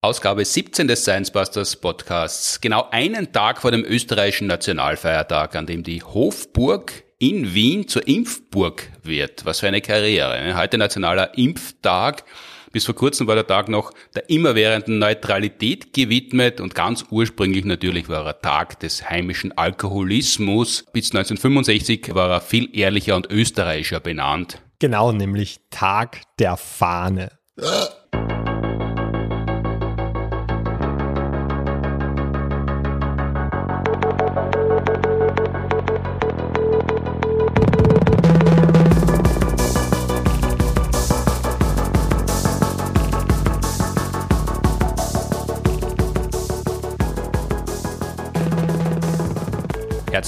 Ausgabe 17 des Science Busters Podcasts. Genau einen Tag vor dem österreichischen Nationalfeiertag, an dem die Hofburg in Wien zur Impfburg wird. Was für eine Karriere. Ne? Heute nationaler Impftag. Bis vor kurzem war der Tag noch der immerwährenden Neutralität gewidmet und ganz ursprünglich natürlich war er Tag des heimischen Alkoholismus. Bis 1965 war er viel ehrlicher und österreichischer benannt. Genau, nämlich Tag der Fahne.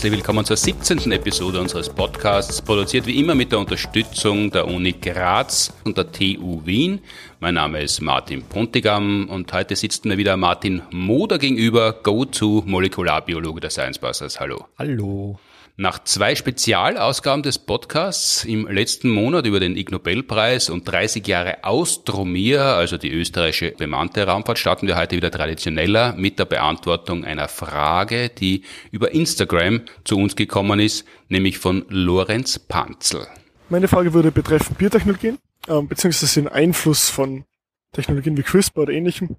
Herzlich willkommen zur 17. Episode unseres Podcasts, produziert wie immer mit der Unterstützung der Uni Graz und der TU Wien. Mein Name ist Martin Pontigam und heute sitzt mir wieder Martin Moder gegenüber, Go-To-Molekularbiologe der Science Busters. Hallo. Hallo. Nach zwei Spezialausgaben des Podcasts im letzten Monat über den Ig Nobelpreis und 30 Jahre Austromir, also die österreichische bemannte Raumfahrt, starten wir heute wieder traditioneller mit der Beantwortung einer Frage, die über Instagram zu uns gekommen ist, nämlich von Lorenz Panzel. Meine Frage würde betreffen Biotechnologien, äh, beziehungsweise den Einfluss von Technologien wie CRISPR oder ähnlichem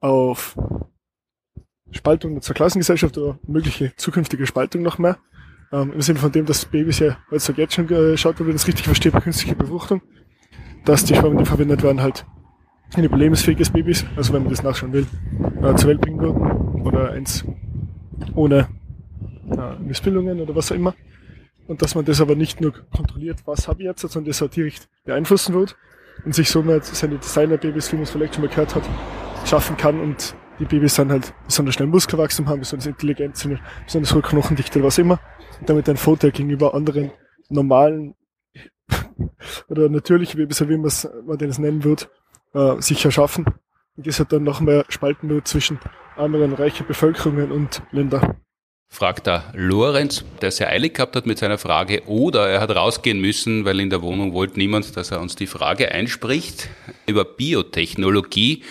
auf Spaltung zur Klassengesellschaft oder mögliche zukünftige Spaltung noch mehr. Ähm, Im Sinne von dem, dass Babys ja heutzutage jetzt schon geschaut wird, wenn ich das richtig verstehe, bei künstlicher Befruchtung, dass die Spermien, die verwendet werden, halt ein überlebensfähiges Babys, also wenn man das nachschauen will, äh, zur Welt bringen würden oder eins ohne äh, Missbildungen oder was auch immer. Und dass man das aber nicht nur kontrolliert, was habe ich jetzt, sondern das auch direkt beeinflussen wird und sich somit seine Designer-Babys, wie man es vielleicht schon mal gehört hat, schaffen kann und die Babys dann halt besonders schnell Muskelwachstum haben, besonders intelligent sind, besonders hohe Knochendichte, was immer und damit ein Vorteil gegenüber anderen normalen oder natürlichen Babys, wie man es nennen wird, äh, sich erschaffen. Und das hat dann noch mehr spalten wird zwischen anderen reichen Bevölkerungen und Ländern. Fragt da Lorenz, der sehr eilig gehabt hat mit seiner Frage, oder er hat rausgehen müssen, weil in der Wohnung wollte niemand, dass er uns die Frage einspricht über Biotechnologie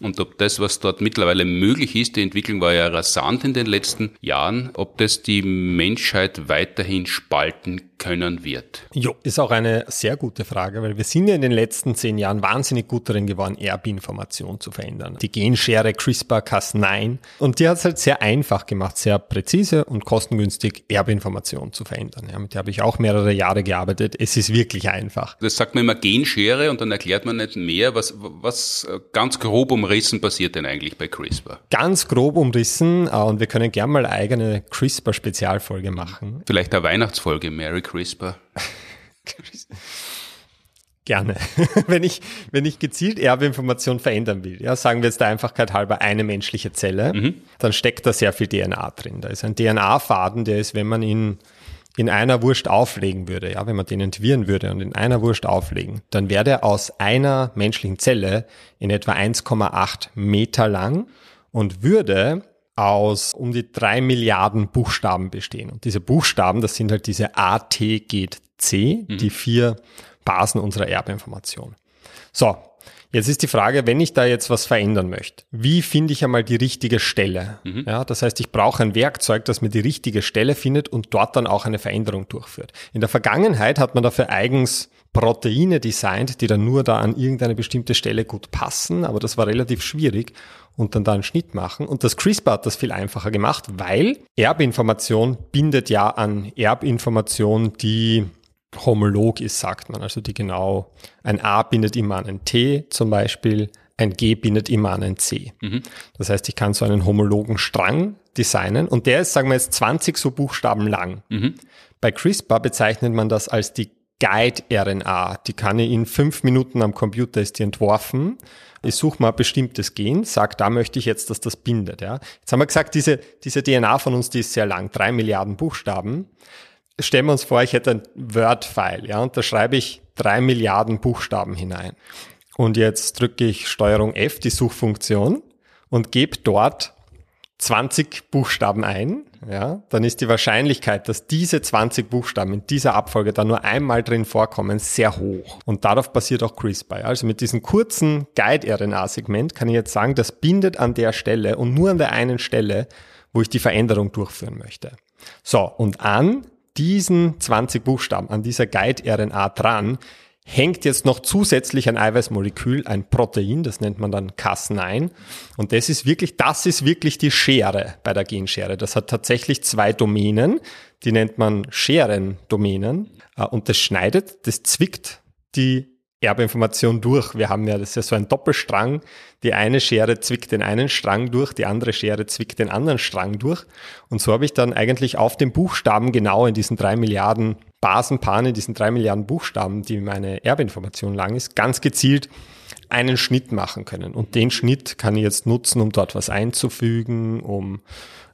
und ob das, was dort mittlerweile möglich ist, die Entwicklung war ja rasant in den letzten Jahren, ob das die Menschheit weiterhin spalten können wird? Jo, ist auch eine sehr gute Frage, weil wir sind ja in den letzten zehn Jahren wahnsinnig gut darin geworden, Erbinformation zu verändern. Die Genschere CRISPR-Cas9 und die hat es halt sehr einfach gemacht, sehr präzise und kostengünstig Erbinformation zu verändern. Ja, mit der habe ich auch mehrere Jahre gearbeitet. Es ist wirklich einfach. Das sagt man immer Genschere und dann erklärt man nicht mehr, was, was ganz grob umrissen passiert denn eigentlich bei CRISPR? Ganz grob umrissen äh, und wir können gerne mal eigene CRISPR-Spezialfolge machen. Vielleicht eine Weihnachtsfolge, Merry CRISPR? Gerne. wenn ich, wenn ich gezielt Erbinformation verändern will, ja, sagen wir jetzt der Einfachkeit halber eine menschliche Zelle, mhm. dann steckt da sehr viel DNA drin. Da ist ein DNA-Faden, der ist, wenn man ihn in einer Wurst auflegen würde, ja, wenn man den entwirren würde und in einer Wurst auflegen, dann wäre der aus einer menschlichen Zelle in etwa 1,8 Meter lang und würde aus um die drei Milliarden Buchstaben bestehen. Und diese Buchstaben, das sind halt diese A, T, G, C, mhm. die vier Basen unserer Erbinformation. So, jetzt ist die Frage, wenn ich da jetzt was verändern möchte, wie finde ich einmal die richtige Stelle? Mhm. Ja, das heißt, ich brauche ein Werkzeug, das mir die richtige Stelle findet und dort dann auch eine Veränderung durchführt. In der Vergangenheit hat man dafür eigens Proteine designt, die dann nur da an irgendeine bestimmte Stelle gut passen, aber das war relativ schwierig und dann da einen Schnitt machen. Und das CRISPR hat das viel einfacher gemacht, weil Erbinformation bindet ja an Erbinformation, die homolog ist, sagt man. Also die genau, ein A bindet immer an ein T zum Beispiel, ein G bindet immer an ein C. Mhm. Das heißt, ich kann so einen homologen Strang designen und der ist, sagen wir jetzt, 20 so Buchstaben lang. Mhm. Bei CRISPR bezeichnet man das als die Guide-RNA. Die kann ich in fünf Minuten am Computer, ist die entworfen. Ich suche mal ein bestimmtes Gen, sage, da möchte ich jetzt, dass das bindet. Ja. Jetzt haben wir gesagt, diese, diese DNA von uns, die ist sehr lang, drei Milliarden Buchstaben. Stellen wir uns vor, ich hätte ein Word-File, ja, und da schreibe ich drei Milliarden Buchstaben hinein. Und jetzt drücke ich Steuerung F, die Suchfunktion, und gebe dort 20 Buchstaben ein. Ja, dann ist die Wahrscheinlichkeit, dass diese 20 Buchstaben in dieser Abfolge da nur einmal drin vorkommen, sehr hoch. Und darauf basiert auch CRISPR. Also mit diesem kurzen Guide-RNA-Segment kann ich jetzt sagen, das bindet an der Stelle und nur an der einen Stelle, wo ich die Veränderung durchführen möchte. So, und an diesen 20 Buchstaben, an dieser Guide-RNA dran, hängt jetzt noch zusätzlich ein Eiweißmolekül, ein Protein, das nennt man dann Cas9. Und das ist wirklich, das ist wirklich die Schere bei der Genschere. Das hat tatsächlich zwei Domänen, die nennt man Scherendomänen. Äh, und das schneidet, das zwickt die Erbinformation durch. Wir haben ja, das ist ja so ein Doppelstrang. Die eine Schere zwickt den einen Strang durch, die andere Schere zwickt den anderen Strang durch. Und so habe ich dann eigentlich auf dem Buchstaben genau in diesen drei Milliarden Basenpaaren, in diesen drei Milliarden Buchstaben, die meine Erbinformation lang ist, ganz gezielt einen Schnitt machen können. Und den Schnitt kann ich jetzt nutzen, um dort was einzufügen, um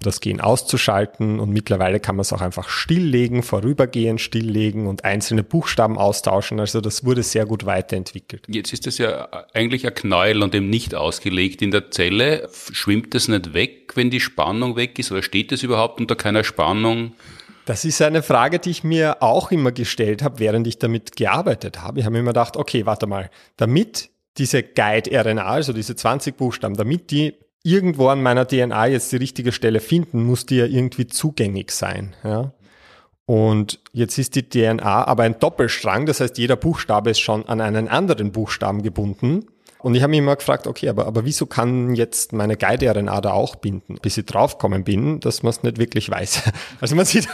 das Gen auszuschalten. Und mittlerweile kann man es auch einfach stilllegen, vorübergehend stilllegen und einzelne Buchstaben austauschen. Also das wurde sehr gut weiterentwickelt. Jetzt ist das ja eigentlich ein Knäuel und eben nicht ausgelegt in der Zelle. Schwimmt das nicht weg, wenn die Spannung weg ist? Oder steht das überhaupt unter keiner Spannung? Das ist eine Frage, die ich mir auch immer gestellt habe, während ich damit gearbeitet habe. Ich habe mir immer gedacht, okay, warte mal, damit diese Guide-RNA, also diese 20 Buchstaben, damit die irgendwo an meiner DNA jetzt die richtige Stelle finden, muss die ja irgendwie zugänglich sein. Ja? Und jetzt ist die DNA aber ein Doppelstrang, das heißt, jeder Buchstabe ist schon an einen anderen Buchstaben gebunden. Und ich habe mich immer gefragt, okay, aber, aber wieso kann jetzt meine Guide-RNA da auch binden? Bis ich draufgekommen bin, dass man es nicht wirklich weiß. Also man sieht,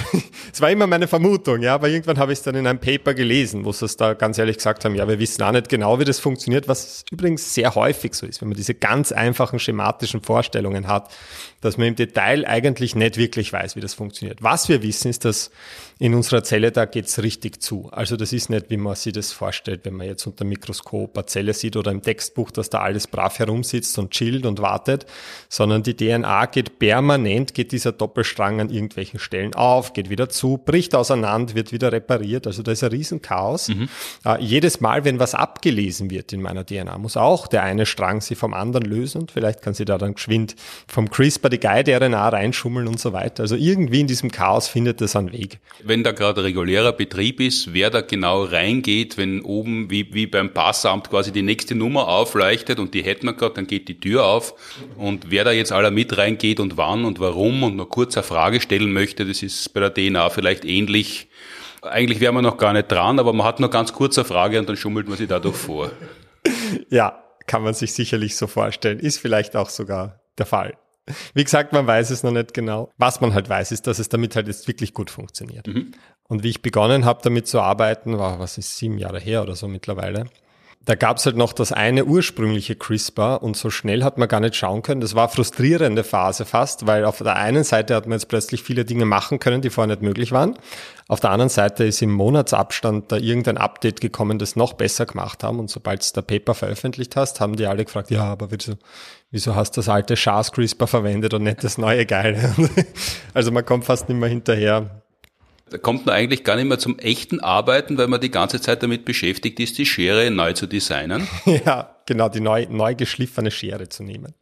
es war immer meine Vermutung, ja, aber irgendwann habe ich es dann in einem Paper gelesen, wo sie es da ganz ehrlich gesagt haben, ja, wir wissen auch nicht genau, wie das funktioniert, was übrigens sehr häufig so ist, wenn man diese ganz einfachen schematischen Vorstellungen hat, dass man im Detail eigentlich nicht wirklich weiß, wie das funktioniert. Was wir wissen, ist, dass in unserer Zelle, da geht's richtig zu. Also das ist nicht, wie man sich das vorstellt, wenn man jetzt unter dem Mikroskop eine Zelle sieht oder im Textbuch, dass da alles brav herumsitzt und chillt und wartet, sondern die DNA geht permanent, geht dieser Doppelstrang an irgendwelchen Stellen auf, geht wieder zu, bricht auseinander, wird wieder repariert. Also da ist ein Riesenchaos. Mhm. Äh, jedes Mal, wenn was abgelesen wird in meiner DNA, muss auch der eine Strang sie vom anderen lösen und vielleicht kann sie da dann geschwind vom CRISPR die Guide-RNA reinschummeln und so weiter. Also irgendwie in diesem Chaos findet es einen Weg wenn da gerade regulärer Betrieb ist, wer da genau reingeht, wenn oben wie, wie beim Passamt quasi die nächste Nummer aufleuchtet und die hätten wir gerade, dann geht die Tür auf und wer da jetzt aller mit reingeht und wann und warum und noch kurz eine Frage stellen möchte, das ist bei der DNA vielleicht ähnlich. Eigentlich wäre man noch gar nicht dran, aber man hat noch ganz kurze Frage und dann schummelt man sich dadurch vor. Ja, kann man sich sicherlich so vorstellen. Ist vielleicht auch sogar der Fall. Wie gesagt, man weiß es noch nicht genau. Was man halt weiß, ist, dass es damit halt jetzt wirklich gut funktioniert. Mhm. Und wie ich begonnen habe, damit zu arbeiten, war, was ist, sieben Jahre her oder so mittlerweile, da gab es halt noch das eine ursprüngliche CRISPR und so schnell hat man gar nicht schauen können. Das war frustrierende Phase fast, weil auf der einen Seite hat man jetzt plötzlich viele Dinge machen können, die vorher nicht möglich waren. Auf der anderen Seite ist im Monatsabstand da irgendein Update gekommen, das noch besser gemacht haben. Und sobald du der Paper veröffentlicht hast, haben die alle gefragt, ja, aber wieso, wieso hast du das alte Chas CRISPR verwendet und nicht das neue Geile? also man kommt fast nicht mehr hinterher, da kommt man eigentlich gar nicht mehr zum echten Arbeiten, weil man die ganze Zeit damit beschäftigt ist, die Schere neu zu designen. Ja, genau, die neu, neu geschliffene Schere zu nehmen.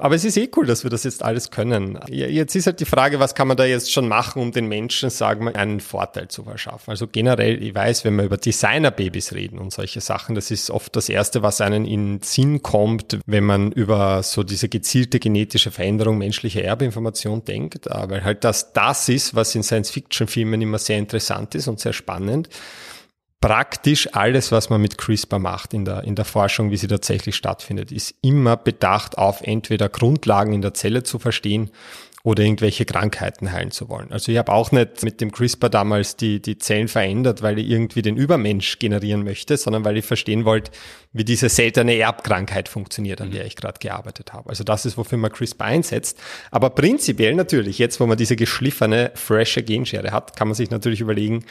Aber es ist eh cool, dass wir das jetzt alles können. Jetzt ist halt die Frage, was kann man da jetzt schon machen, um den Menschen, sagen wir, einen Vorteil zu verschaffen. Also generell, ich weiß, wenn wir über Designerbabys reden und solche Sachen, das ist oft das Erste, was einen in Sinn kommt, wenn man über so diese gezielte genetische Veränderung menschlicher Erbinformation denkt, weil halt das das ist, was in Science-Fiction-Filmen immer sehr interessant ist und sehr spannend praktisch alles, was man mit CRISPR macht in der, in der Forschung, wie sie tatsächlich stattfindet, ist immer bedacht auf entweder Grundlagen in der Zelle zu verstehen oder irgendwelche Krankheiten heilen zu wollen. Also ich habe auch nicht mit dem CRISPR damals die, die Zellen verändert, weil ich irgendwie den Übermensch generieren möchte, sondern weil ich verstehen wollte, wie diese seltene Erbkrankheit funktioniert, an der ich gerade gearbeitet habe. Also das ist, wofür man CRISPR einsetzt. Aber prinzipiell natürlich, jetzt wo man diese geschliffene, frische Genschere hat, kann man sich natürlich überlegen,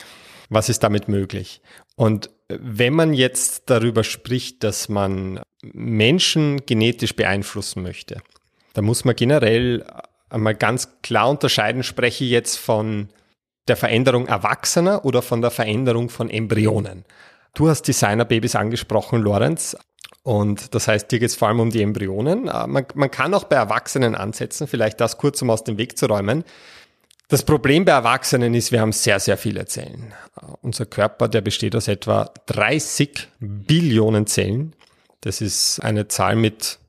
was ist damit möglich? Und wenn man jetzt darüber spricht, dass man Menschen genetisch beeinflussen möchte, dann muss man generell einmal ganz klar unterscheiden, spreche ich jetzt von der Veränderung Erwachsener oder von der Veränderung von Embryonen. Du hast Designerbabys angesprochen, Lorenz. Und das heißt, hier geht es vor allem um die Embryonen. Äh, man, man kann auch bei Erwachsenen ansetzen, vielleicht das kurz, um aus dem Weg zu räumen. Das Problem bei Erwachsenen ist, wir haben sehr, sehr viele Zellen. Uh, unser Körper, der besteht aus etwa 30 Billionen Zellen. Das ist eine Zahl mit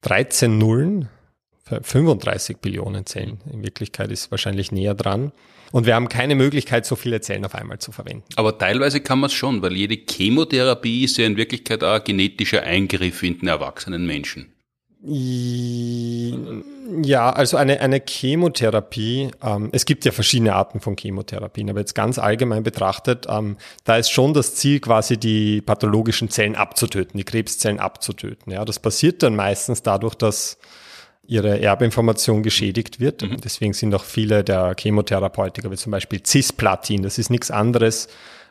13 Nullen, 35 Billionen Zellen. In Wirklichkeit ist wahrscheinlich näher dran. Und wir haben keine Möglichkeit, so viele Zellen auf einmal zu verwenden. Aber teilweise kann man es schon, weil jede Chemotherapie ist ja in Wirklichkeit auch ein genetischer Eingriff in den erwachsenen Menschen. Ja, also eine, eine Chemotherapie, ähm, es gibt ja verschiedene Arten von Chemotherapien, aber jetzt ganz allgemein betrachtet, ähm, da ist schon das Ziel, quasi die pathologischen Zellen abzutöten, die Krebszellen abzutöten. Ja, das passiert dann meistens dadurch, dass ihre Erbinformation geschädigt wird. Mhm. Deswegen sind auch viele der Chemotherapeutika, wie zum Beispiel Cisplatin, das ist nichts anderes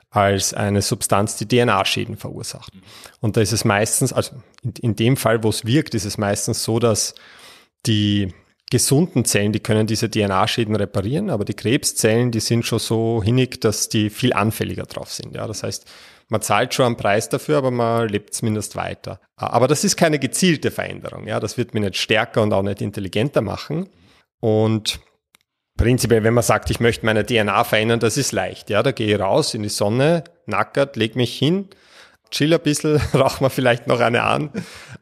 als eine Substanz, die DNA-Schäden verursacht. Und da ist es meistens, also in, in dem Fall, wo es wirkt, ist es meistens so, dass die gesunden Zellen, die können diese DNA-Schäden reparieren, aber die Krebszellen, die sind schon so hinnig, dass die viel anfälliger drauf sind. Ja, das heißt, man zahlt schon einen Preis dafür, aber man lebt zumindest weiter. Aber das ist keine gezielte Veränderung. Ja, das wird mir nicht stärker und auch nicht intelligenter machen. Und prinzipiell, wenn man sagt, ich möchte meine DNA verändern, das ist leicht. Ja, da gehe ich raus in die Sonne, nackert, leg mich hin, chill ein bisschen, rauch mal vielleicht noch eine an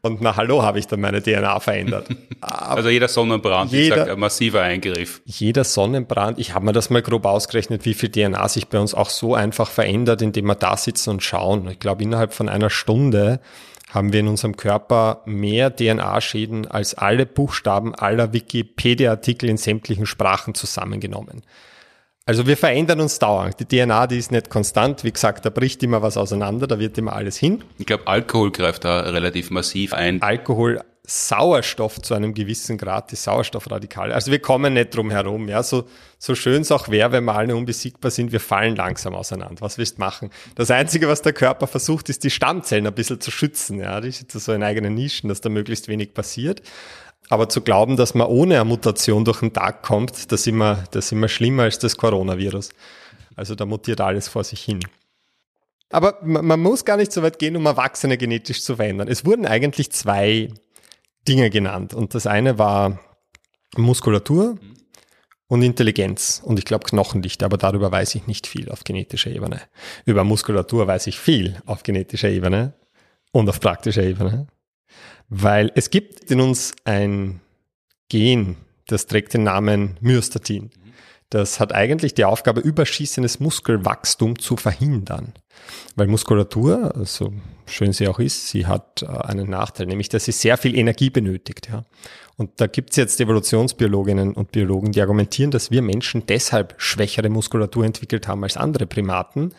und na hallo, habe ich dann meine DNA verändert. also jeder Sonnenbrand jeder, ist ein massiver Eingriff. Jeder Sonnenbrand, ich habe mir das mal grob ausgerechnet, wie viel DNA sich bei uns auch so einfach verändert, indem wir da sitzen und schauen. Ich glaube, innerhalb von einer Stunde haben wir in unserem Körper mehr DNA-Schäden als alle Buchstaben aller Wikipedia-Artikel in sämtlichen Sprachen zusammengenommen. Also wir verändern uns dauernd. Die DNA, die ist nicht konstant. Wie gesagt, da bricht immer was auseinander, da wird immer alles hin. Ich glaube, Alkohol greift da relativ massiv ein. Alkohol, Sauerstoff zu einem gewissen Grad, die Sauerstoffradikale. Also wir kommen nicht drum herum. Ja, so, so schön es auch wäre, wenn wir alle unbesiegbar sind, wir fallen langsam auseinander. Was willst du machen? Das Einzige, was der Körper versucht, ist die Stammzellen ein bisschen zu schützen. Ja, die sind so in eigenen Nischen, dass da möglichst wenig passiert. Aber zu glauben, dass man ohne eine Mutation durch den Tag kommt, das ist immer, das ist immer schlimmer als das Coronavirus. Also da mutiert alles vor sich hin. Aber man muss gar nicht so weit gehen, um Erwachsene genetisch zu verändern. Es wurden eigentlich zwei Dinge genannt. Und das eine war Muskulatur und Intelligenz. Und ich glaube Knochendichte, aber darüber weiß ich nicht viel auf genetischer Ebene. Über Muskulatur weiß ich viel auf genetischer Ebene und auf praktischer Ebene. Weil es gibt in uns ein Gen, das trägt den Namen Myostatin. Das hat eigentlich die Aufgabe, überschießendes Muskelwachstum zu verhindern. Weil Muskulatur, so also schön sie auch ist, sie hat äh, einen Nachteil, nämlich dass sie sehr viel Energie benötigt. Ja. Und da gibt es jetzt Evolutionsbiologinnen und Biologen, die argumentieren, dass wir Menschen deshalb schwächere Muskulatur entwickelt haben als andere Primaten,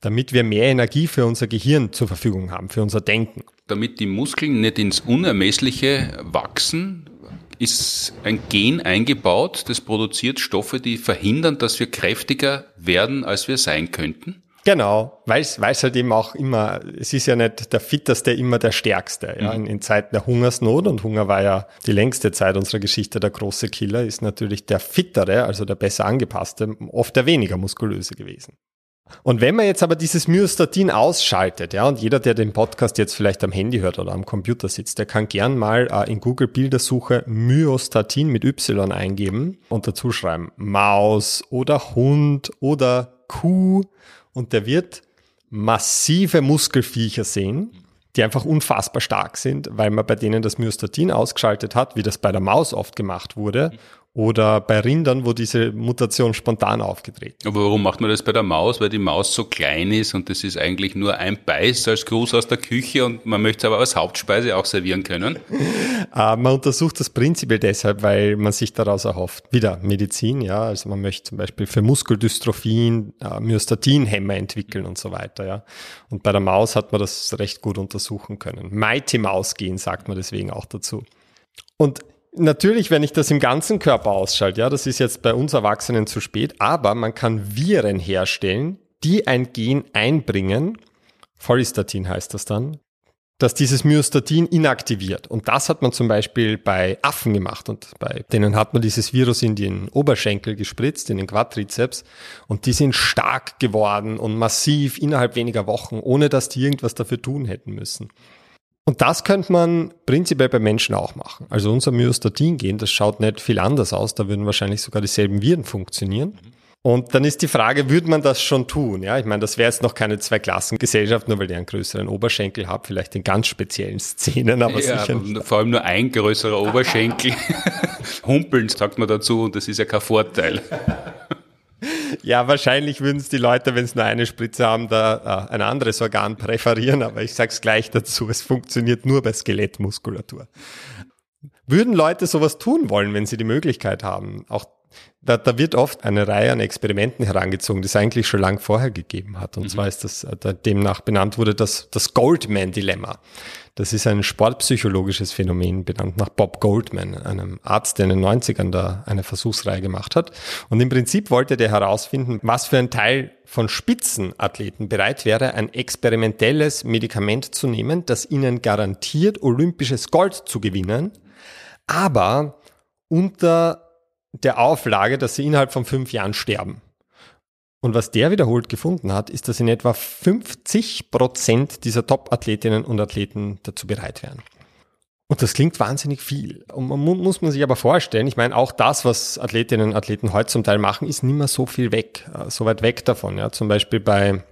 damit wir mehr Energie für unser Gehirn zur Verfügung haben, für unser Denken. Damit die Muskeln nicht ins Unermessliche wachsen, ist ein Gen eingebaut, das produziert Stoffe, die verhindern, dass wir kräftiger werden, als wir sein könnten? Genau, weil es halt eben auch immer, es ist ja nicht der Fitteste immer der Stärkste. Ja? Mhm. In, in, Zeiten der Hungersnot, und Hunger war ja die längste Zeit unserer Geschichte der große Killer, ist natürlich der Fittere, also der besser angepasste, oft der weniger muskulöse gewesen. Und wenn man jetzt aber dieses Myostatin ausschaltet, ja, und jeder, der den Podcast jetzt vielleicht am Handy hört oder am Computer sitzt, der kann gern mal äh, in Google Bildersuche Myostatin mit Y eingeben und dazu schreiben Maus oder Hund oder Kuh. Und der wird massive Muskelviecher sehen, die einfach unfassbar stark sind, weil man bei denen das Myostatin ausgeschaltet hat, wie das bei der Maus oft gemacht wurde, oder bei Rindern, wo diese Mutation spontan aufgetreten Aber warum macht man das bei der Maus? Weil die Maus so klein ist und das ist eigentlich nur ein Beiß als Gruß aus der Küche und man möchte es aber als Hauptspeise auch servieren können. äh, man untersucht das prinzipiell deshalb, weil man sich daraus erhofft. Wieder Medizin, ja. Also man möchte zum Beispiel für Muskeldystrophien äh, Myostatinhämmer entwickeln und so weiter, ja. Und bei der Maus hat man das recht gut untersuchen können. Mighty Maus gehen, sagt man deswegen auch dazu. Und Natürlich, wenn ich das im ganzen Körper ausschalte, ja, das ist jetzt bei uns Erwachsenen zu spät, aber man kann Viren herstellen, die ein Gen einbringen, Follistatin heißt das dann, dass dieses Myostatin inaktiviert. Und das hat man zum Beispiel bei Affen gemacht und bei denen hat man dieses Virus in den Oberschenkel gespritzt, in den Quadrizeps und die sind stark geworden und massiv innerhalb weniger Wochen, ohne dass die irgendwas dafür tun hätten müssen. Und das könnte man prinzipiell bei Menschen auch machen. Also unser Myostatin-Gen, das schaut nicht viel anders aus. Da würden wahrscheinlich sogar dieselben Viren funktionieren. Und dann ist die Frage, würde man das schon tun? Ja, ich meine, das wäre jetzt noch keine Zweiklassengesellschaft, nur weil ihr einen größeren Oberschenkel habt, vielleicht in ganz speziellen Szenen, aber ja, sicher nicht. Vor allem nur ein größerer Oberschenkel. Humpeln sagt man dazu und das ist ja kein Vorteil. Ja, wahrscheinlich würden es die Leute, wenn es nur eine Spritze haben, da äh, ein anderes Organ präferieren, aber ich sage es gleich dazu, es funktioniert nur bei Skelettmuskulatur. Würden Leute sowas tun wollen, wenn sie die Möglichkeit haben? Auch da, da wird oft eine Reihe an Experimenten herangezogen, die es eigentlich schon lang vorher gegeben hat. Und mhm. zwar ist das, äh, demnach benannt wurde das, das Goldman-Dilemma. Das ist ein sportpsychologisches Phänomen, benannt nach Bob Goldman, einem Arzt, der in den 90ern da eine Versuchsreihe gemacht hat. Und im Prinzip wollte der herausfinden, was für ein Teil von Spitzenathleten bereit wäre, ein experimentelles Medikament zu nehmen, das ihnen garantiert, olympisches Gold zu gewinnen, aber unter der Auflage, dass sie innerhalb von fünf Jahren sterben. Und was der wiederholt gefunden hat, ist, dass in etwa 50 Prozent dieser Top-Athletinnen und Athleten dazu bereit wären. Und das klingt wahnsinnig viel. Und man muss man sich aber vorstellen, ich meine, auch das, was Athletinnen und Athleten heute zum Teil machen, ist nicht mehr so viel weg, äh, so weit weg davon. Ja. Zum Beispiel bei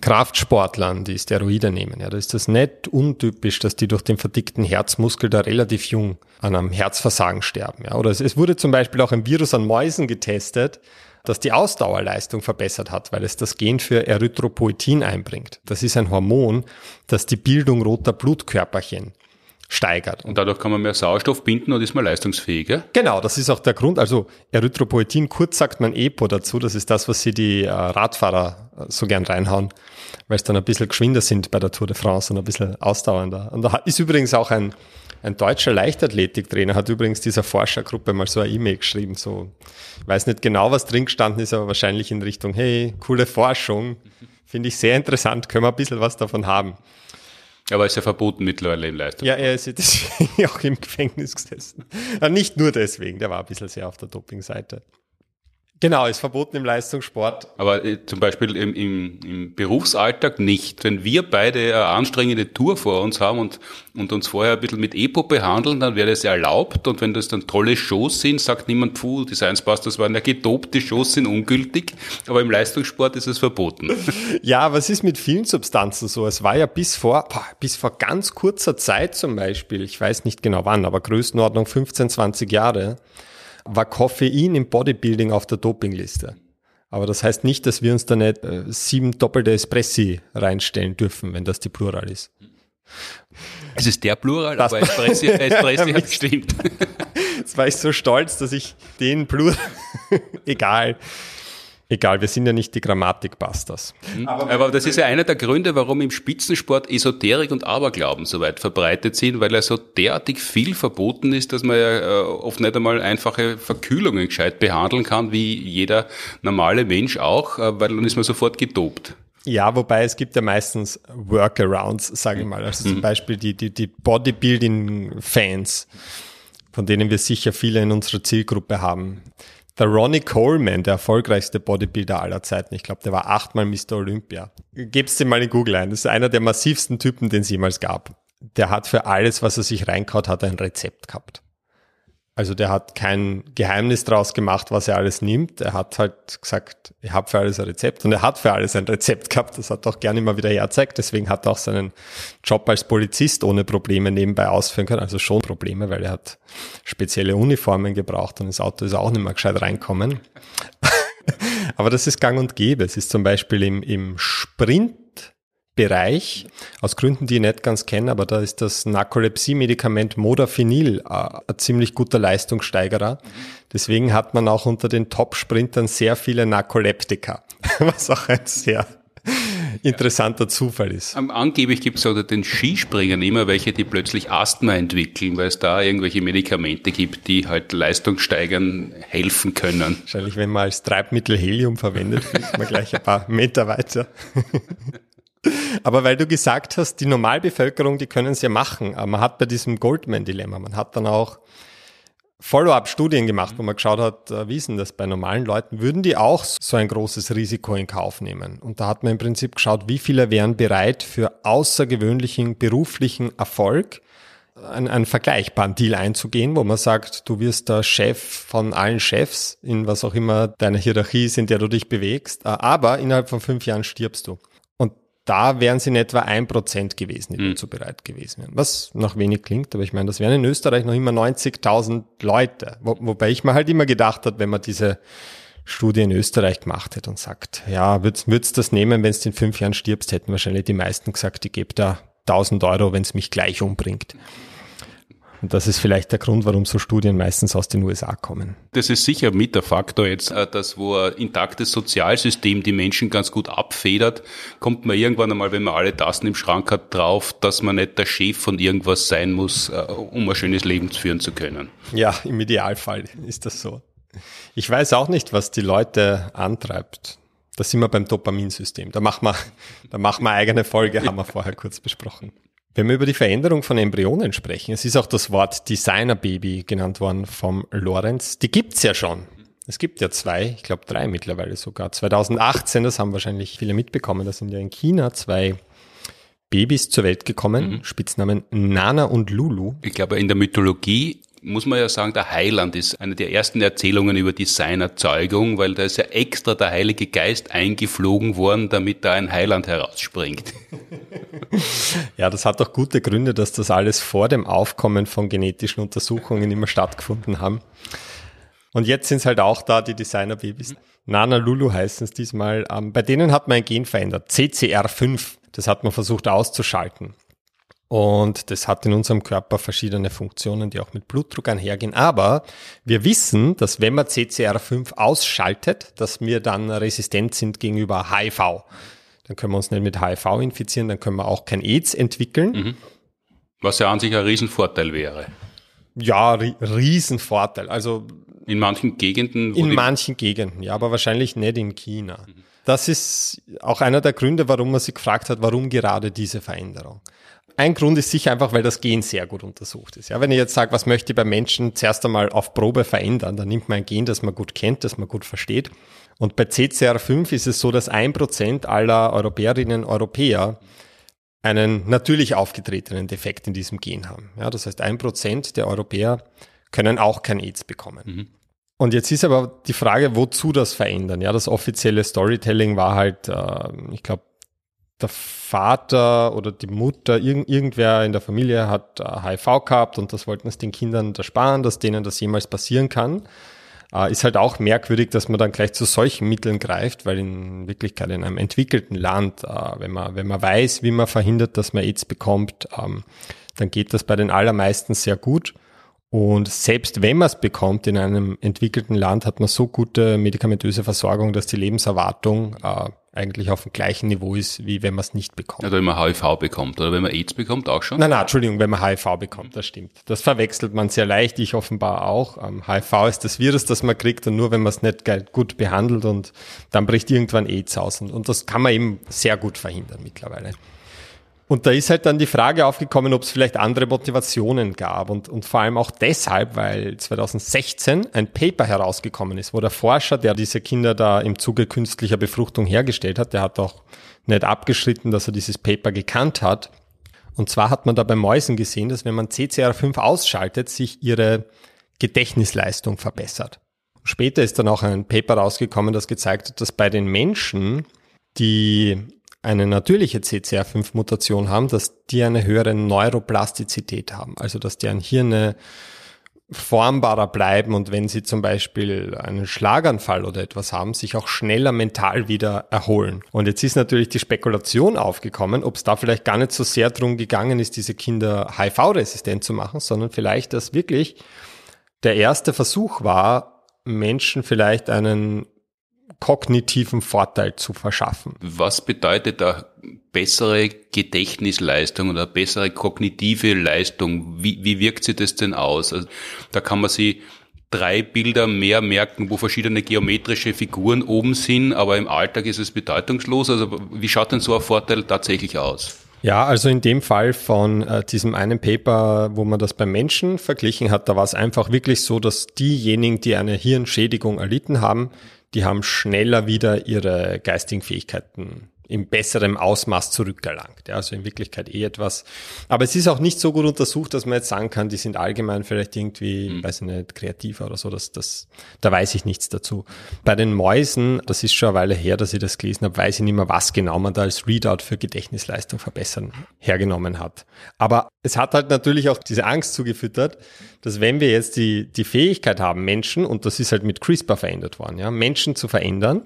Kraftsportlern, die Steroide nehmen. Ja, da ist das nicht untypisch, dass die durch den verdickten Herzmuskel da relativ jung an einem Herzversagen sterben. Ja, oder es, es wurde zum Beispiel auch ein Virus an Mäusen getestet, das die Ausdauerleistung verbessert hat, weil es das Gen für Erythropoetin einbringt. Das ist ein Hormon, das die Bildung roter Blutkörperchen steigert. Und dadurch kann man mehr Sauerstoff binden und ist man leistungsfähiger? Genau, das ist auch der Grund. Also Erythropoetin, kurz sagt man EPO dazu, das ist das, was sie die äh, Radfahrer äh, so gern reinhauen, weil es dann ein bisschen geschwinder sind bei der Tour de France und ein bisschen ausdauernder. Und da ist übrigens auch ein, ein deutscher Leichtathletiktrainer, hat übrigens dieser Forschergruppe mal so eine E-Mail geschrieben, so, ich weiß nicht genau, was drin gestanden ist, aber wahrscheinlich in Richtung, hey, coole Forschung, finde ich sehr interessant, können wir ein bisschen was davon haben. Aber ist ja verboten mittlerweile in Leistung. Ja, er ist ja deswegen auch im Gefängnis gesessen. Nicht nur deswegen, der war ein bisschen sehr auf der Dopingseite. Genau, ist verboten im Leistungssport. Aber äh, zum Beispiel im, im, im Berufsalltag nicht. Wenn wir beide eine anstrengende Tour vor uns haben und, und uns vorher ein bisschen mit EPO behandeln, dann wäre das erlaubt. Und wenn das dann tolle Shows sind, sagt niemand, puh, die Science Busters waren ja gedopt, die Shows sind ungültig. Aber im Leistungssport ist es verboten. Ja, was ist mit vielen Substanzen so? Es war ja bis vor, bis vor ganz kurzer Zeit zum Beispiel, ich weiß nicht genau wann, aber Größenordnung 15, 20 Jahre, war Koffein im Bodybuilding auf der Dopingliste. Aber das heißt nicht, dass wir uns da nicht äh, sieben doppelte Espressi reinstellen dürfen, wenn das die Plural ist. Es ist der Plural, das aber Espressi, Espressi hat gestimmt. Jetzt war ich so stolz, dass ich den Plural, egal, Egal, wir sind ja nicht die Grammatikbusters. Mhm. Aber, Aber, das ist ja einer der Gründe, warum im Spitzensport Esoterik und Aberglauben so weit verbreitet sind, weil er so derartig viel verboten ist, dass man ja äh, oft nicht einmal einfache Verkühlungen gescheit behandeln kann, wie jeder normale Mensch auch, äh, weil dann ist man sofort gedopt. Ja, wobei es gibt ja meistens Workarounds, sage ich mal. Also zum mhm. Beispiel die, die, die Bodybuilding-Fans, von denen wir sicher viele in unserer Zielgruppe haben der Ronnie Coleman, der erfolgreichste Bodybuilder aller Zeiten. Ich glaube, der war achtmal Mr. Olympia. Geb's dir mal in Google ein. Das ist einer der massivsten Typen, den es jemals gab. Der hat für alles, was er sich reinkaut hat, ein Rezept gehabt. Also der hat kein Geheimnis draus gemacht, was er alles nimmt. Er hat halt gesagt, ich habe für alles ein Rezept und er hat für alles ein Rezept gehabt. Das hat er auch gerne immer wieder herzeigt. Deswegen hat er auch seinen Job als Polizist ohne Probleme nebenbei ausführen können. Also schon Probleme, weil er hat spezielle Uniformen gebraucht und das Auto ist auch nicht mehr gescheit reinkommen. Aber das ist gang und gäbe. Es ist zum Beispiel im, im Sprint Bereich, aus Gründen, die ich nicht ganz kenne, aber da ist das Narkolepsie-Medikament Modafinil äh, ein ziemlich guter Leistungssteigerer. Deswegen hat man auch unter den Top-Sprintern sehr viele Narkoleptika, was auch ein sehr interessanter Zufall ist. Angeblich gibt es unter den Skispringern immer welche, die plötzlich Asthma entwickeln, weil es da irgendwelche Medikamente gibt, die halt Leistungssteigern helfen können. Wahrscheinlich, wenn man als Treibmittel Helium verwendet, fliegt man gleich ein paar Meter weiter. Aber weil du gesagt hast, die Normalbevölkerung, die können es ja machen. Aber man hat bei diesem Goldman-Dilemma, man hat dann auch Follow-up-Studien gemacht, wo man geschaut hat, äh, wie ist denn das bei normalen Leuten? Würden die auch so ein großes Risiko in Kauf nehmen? Und da hat man im Prinzip geschaut, wie viele wären bereit für außergewöhnlichen beruflichen Erfolg einen, einen vergleichbaren Deal einzugehen, wo man sagt, du wirst der Chef von allen Chefs in was auch immer deine Hierarchie ist, in der du dich bewegst, äh, aber innerhalb von fünf Jahren stirbst du. Da wären sie in etwa ein Prozent gewesen, die mhm. dazu bereit gewesen wären. Was noch wenig klingt, aber ich meine, das wären in Österreich noch immer 90.000 Leute. Wo, wobei ich mir halt immer gedacht hat, wenn man diese Studie in Österreich gemacht hätte und sagt, ja, würdest, würdest das nehmen, wenn du in fünf Jahren stirbst, hätten wahrscheinlich die meisten gesagt, ich gebe da 1000 Euro, wenn es mich gleich umbringt. Und das ist vielleicht der Grund, warum so Studien meistens aus den USA kommen. Das ist sicher mit der Faktor jetzt, äh, dass wo ein intaktes Sozialsystem die Menschen ganz gut abfedert, kommt man irgendwann einmal, wenn man alle Tassen im Schrank hat, drauf, dass man nicht der Chef von irgendwas sein muss, äh, um ein schönes Leben führen zu können. Ja, im Idealfall ist das so. Ich weiß auch nicht, was die Leute antreibt. Da sind wir beim Dopaminsystem. Da machen wir, da machen wir eigene Folge, haben wir vorher kurz besprochen. Wenn wir über die Veränderung von Embryonen sprechen, es ist auch das Wort Designer-Baby genannt worden vom Lorenz. Die gibt's ja schon. Es gibt ja zwei, ich glaube drei mittlerweile sogar. 2018, das haben wahrscheinlich viele mitbekommen, da sind ja in China zwei Babys zur Welt gekommen, mhm. Spitznamen Nana und Lulu. Ich glaube, in der Mythologie muss man ja sagen, der Heiland ist eine der ersten Erzählungen über die Seinerzeugung, weil da ist ja extra der Heilige Geist eingeflogen worden, damit da ein Heiland herausspringt. Ja, das hat doch gute Gründe, dass das alles vor dem Aufkommen von genetischen Untersuchungen immer stattgefunden haben. Und jetzt sind es halt auch da die Designerbabys. Nana Lulu heißen es diesmal. Ähm, bei denen hat man ein Gen verändert, CCR5. Das hat man versucht auszuschalten. Und das hat in unserem Körper verschiedene Funktionen, die auch mit Blutdruck einhergehen. Aber wir wissen, dass wenn man CCR5 ausschaltet, dass wir dann resistent sind gegenüber HIV. Dann können wir uns nicht mit HIV infizieren, dann können wir auch kein AIDS entwickeln. Mhm. Was ja an sich ein Riesenvorteil wäre. Ja, Riesenvorteil. Also in manchen Gegenden. in manchen Gegenden, ja, aber wahrscheinlich nicht in China. Mhm. Das ist auch einer der Gründe, warum man sich gefragt hat, warum gerade diese Veränderung. Ein Grund ist sicher einfach, weil das Gen sehr gut untersucht ist. Ja, wenn ich jetzt sage, was möchte ich beim Menschen zuerst einmal auf Probe verändern, dann nimmt man ein Gen, das man gut kennt, das man gut versteht. Und bei CCR5 ist es so, dass ein Prozent aller Europäerinnen und Europäer einen natürlich aufgetretenen Defekt in diesem Gen haben. Ja, das heißt, ein Prozent der Europäer können auch kein AIDS bekommen. Mhm. Und jetzt ist aber die Frage, wozu das verändern? Ja, das offizielle Storytelling war halt, äh, ich glaube, der Vater oder die Mutter, irgend, irgendwer in der Familie hat HIV gehabt und das wollten es den Kindern ersparen, dass denen das jemals passieren kann. Äh, ist halt auch merkwürdig, dass man dann gleich zu solchen Mitteln greift, weil in Wirklichkeit in einem entwickelten Land, äh, wenn man, wenn man weiß, wie man verhindert, dass man AIDS bekommt, ähm, dann geht das bei den allermeisten sehr gut. Und selbst wenn man es bekommt in einem entwickelten Land, hat man so gute medikamentöse Versorgung, dass die Lebenserwartung äh, eigentlich auf dem gleichen Niveau ist, wie wenn man es nicht bekommt. Oder wenn man HIV bekommt oder wenn man AIDS bekommt, auch schon? Nein, nein, Entschuldigung, wenn man HIV bekommt, das stimmt. Das verwechselt man sehr leicht, ich offenbar auch. Ähm, HIV ist das Virus, das man kriegt und nur wenn man es nicht gut behandelt und dann bricht irgendwann AIDS aus. Und, und das kann man eben sehr gut verhindern mittlerweile. Und da ist halt dann die Frage aufgekommen, ob es vielleicht andere Motivationen gab und, und vor allem auch deshalb, weil 2016 ein Paper herausgekommen ist, wo der Forscher, der diese Kinder da im Zuge künstlicher Befruchtung hergestellt hat, der hat auch nicht abgeschritten, dass er dieses Paper gekannt hat. Und zwar hat man da bei Mäusen gesehen, dass wenn man CCR5 ausschaltet, sich ihre Gedächtnisleistung verbessert. Später ist dann auch ein Paper rausgekommen, das gezeigt hat, dass bei den Menschen, die eine natürliche CCR5-Mutation haben, dass die eine höhere Neuroplastizität haben. Also dass deren Hirne formbarer bleiben und wenn sie zum Beispiel einen Schlaganfall oder etwas haben, sich auch schneller mental wieder erholen. Und jetzt ist natürlich die Spekulation aufgekommen, ob es da vielleicht gar nicht so sehr drum gegangen ist, diese Kinder HIV-resistent zu machen, sondern vielleicht, dass wirklich der erste Versuch war, Menschen vielleicht einen kognitiven Vorteil zu verschaffen. Was bedeutet da bessere Gedächtnisleistung oder bessere kognitive Leistung? Wie, wie wirkt sich das denn aus? Also, da kann man sich drei Bilder mehr merken, wo verschiedene geometrische Figuren oben sind, aber im Alltag ist es bedeutungslos. Also wie schaut denn so ein Vorteil tatsächlich aus? Ja, also in dem Fall von äh, diesem einen Paper, wo man das beim Menschen verglichen hat, da war es einfach wirklich so, dass diejenigen, die eine Hirnschädigung erlitten haben, die haben schneller wieder ihre geistigen Fähigkeiten in besserem Ausmaß zurückerlangt. Ja, also in Wirklichkeit eh etwas. Aber es ist auch nicht so gut untersucht, dass man jetzt sagen kann, die sind allgemein vielleicht irgendwie, mhm. weiß ich nicht, kreativer oder so. Das, das, da weiß ich nichts dazu. Bei den Mäusen, das ist schon eine Weile her, dass ich das gelesen habe, weiß ich nicht mehr, was genau man da als Readout für Gedächtnisleistung verbessern hergenommen hat. Aber es hat halt natürlich auch diese Angst zugefüttert, dass wenn wir jetzt die, die Fähigkeit haben, Menschen, und das ist halt mit CRISPR verändert worden, ja, Menschen zu verändern,